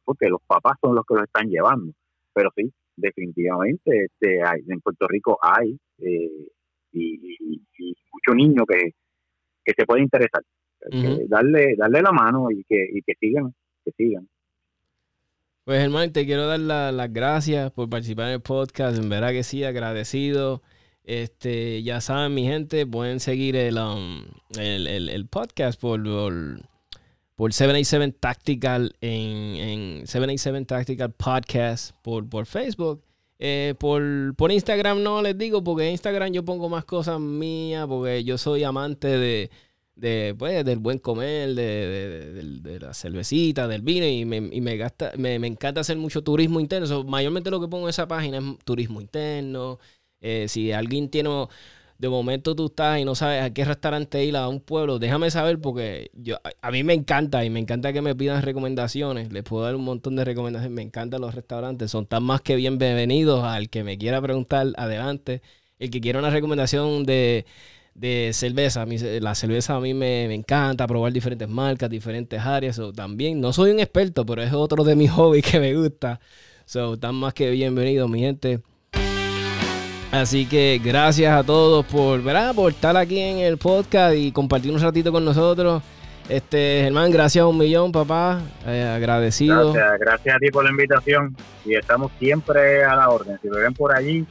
Porque los papás son los que los están llevando. Pero sí, definitivamente este, hay, en Puerto Rico hay eh, y, muchos niños que, que se pueden interesar darle, darle la mano y que, y que sigan, que sigan. Pues hermano, te quiero dar las gracias por participar en el podcast. En verdad que sí, agradecido. Este, ya saben, mi gente, pueden seguir el, um, el, podcast por, por, 787 Tactical en, en 787 Tactical Podcast por, por Facebook. Eh, por, por Instagram no les digo, porque en Instagram yo pongo más cosas mías, porque yo soy amante de, de, pues, del buen comer, de, la cervecita, del vino, y me, y me, gasta, me, encanta hacer mucho turismo interno. mayormente lo que pongo en esa página es turismo interno. Eh, si alguien tiene, de momento tú estás y no sabes a qué restaurante ir a un pueblo, déjame saber porque yo, a, mí me encanta y me encanta que me pidan recomendaciones. Les puedo dar un montón de recomendaciones. Me encantan los restaurantes, son tan más que bienvenidos al que me quiera preguntar, adelante. El que quiera una recomendación de de cerveza. la cerveza a mí me, encanta probar diferentes marcas, diferentes áreas. también no soy un experto, pero es otro de mis hobbies que me gusta. So, tan más que bienvenido, mi gente. Así que gracias a todos por, ¿verdad? por estar aquí en el podcast y compartir un ratito con nosotros. Este, Germán, gracias a un millón, papá. Eh, agradecido. Gracias, gracias a ti por la invitación. Y estamos siempre a la orden. Si me ven por allí,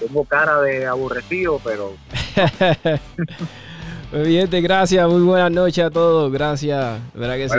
tengo cara de aburrecido, pero... Muy bien, gracias, muy buenas noches a todos, gracias, ¿verdad que sí?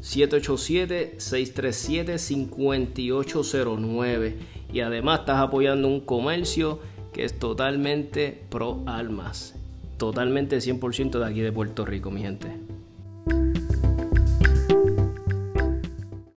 787-637-5809. Y además estás apoyando un comercio que es totalmente pro almas totalmente 100% de aquí de Puerto Rico, mi gente.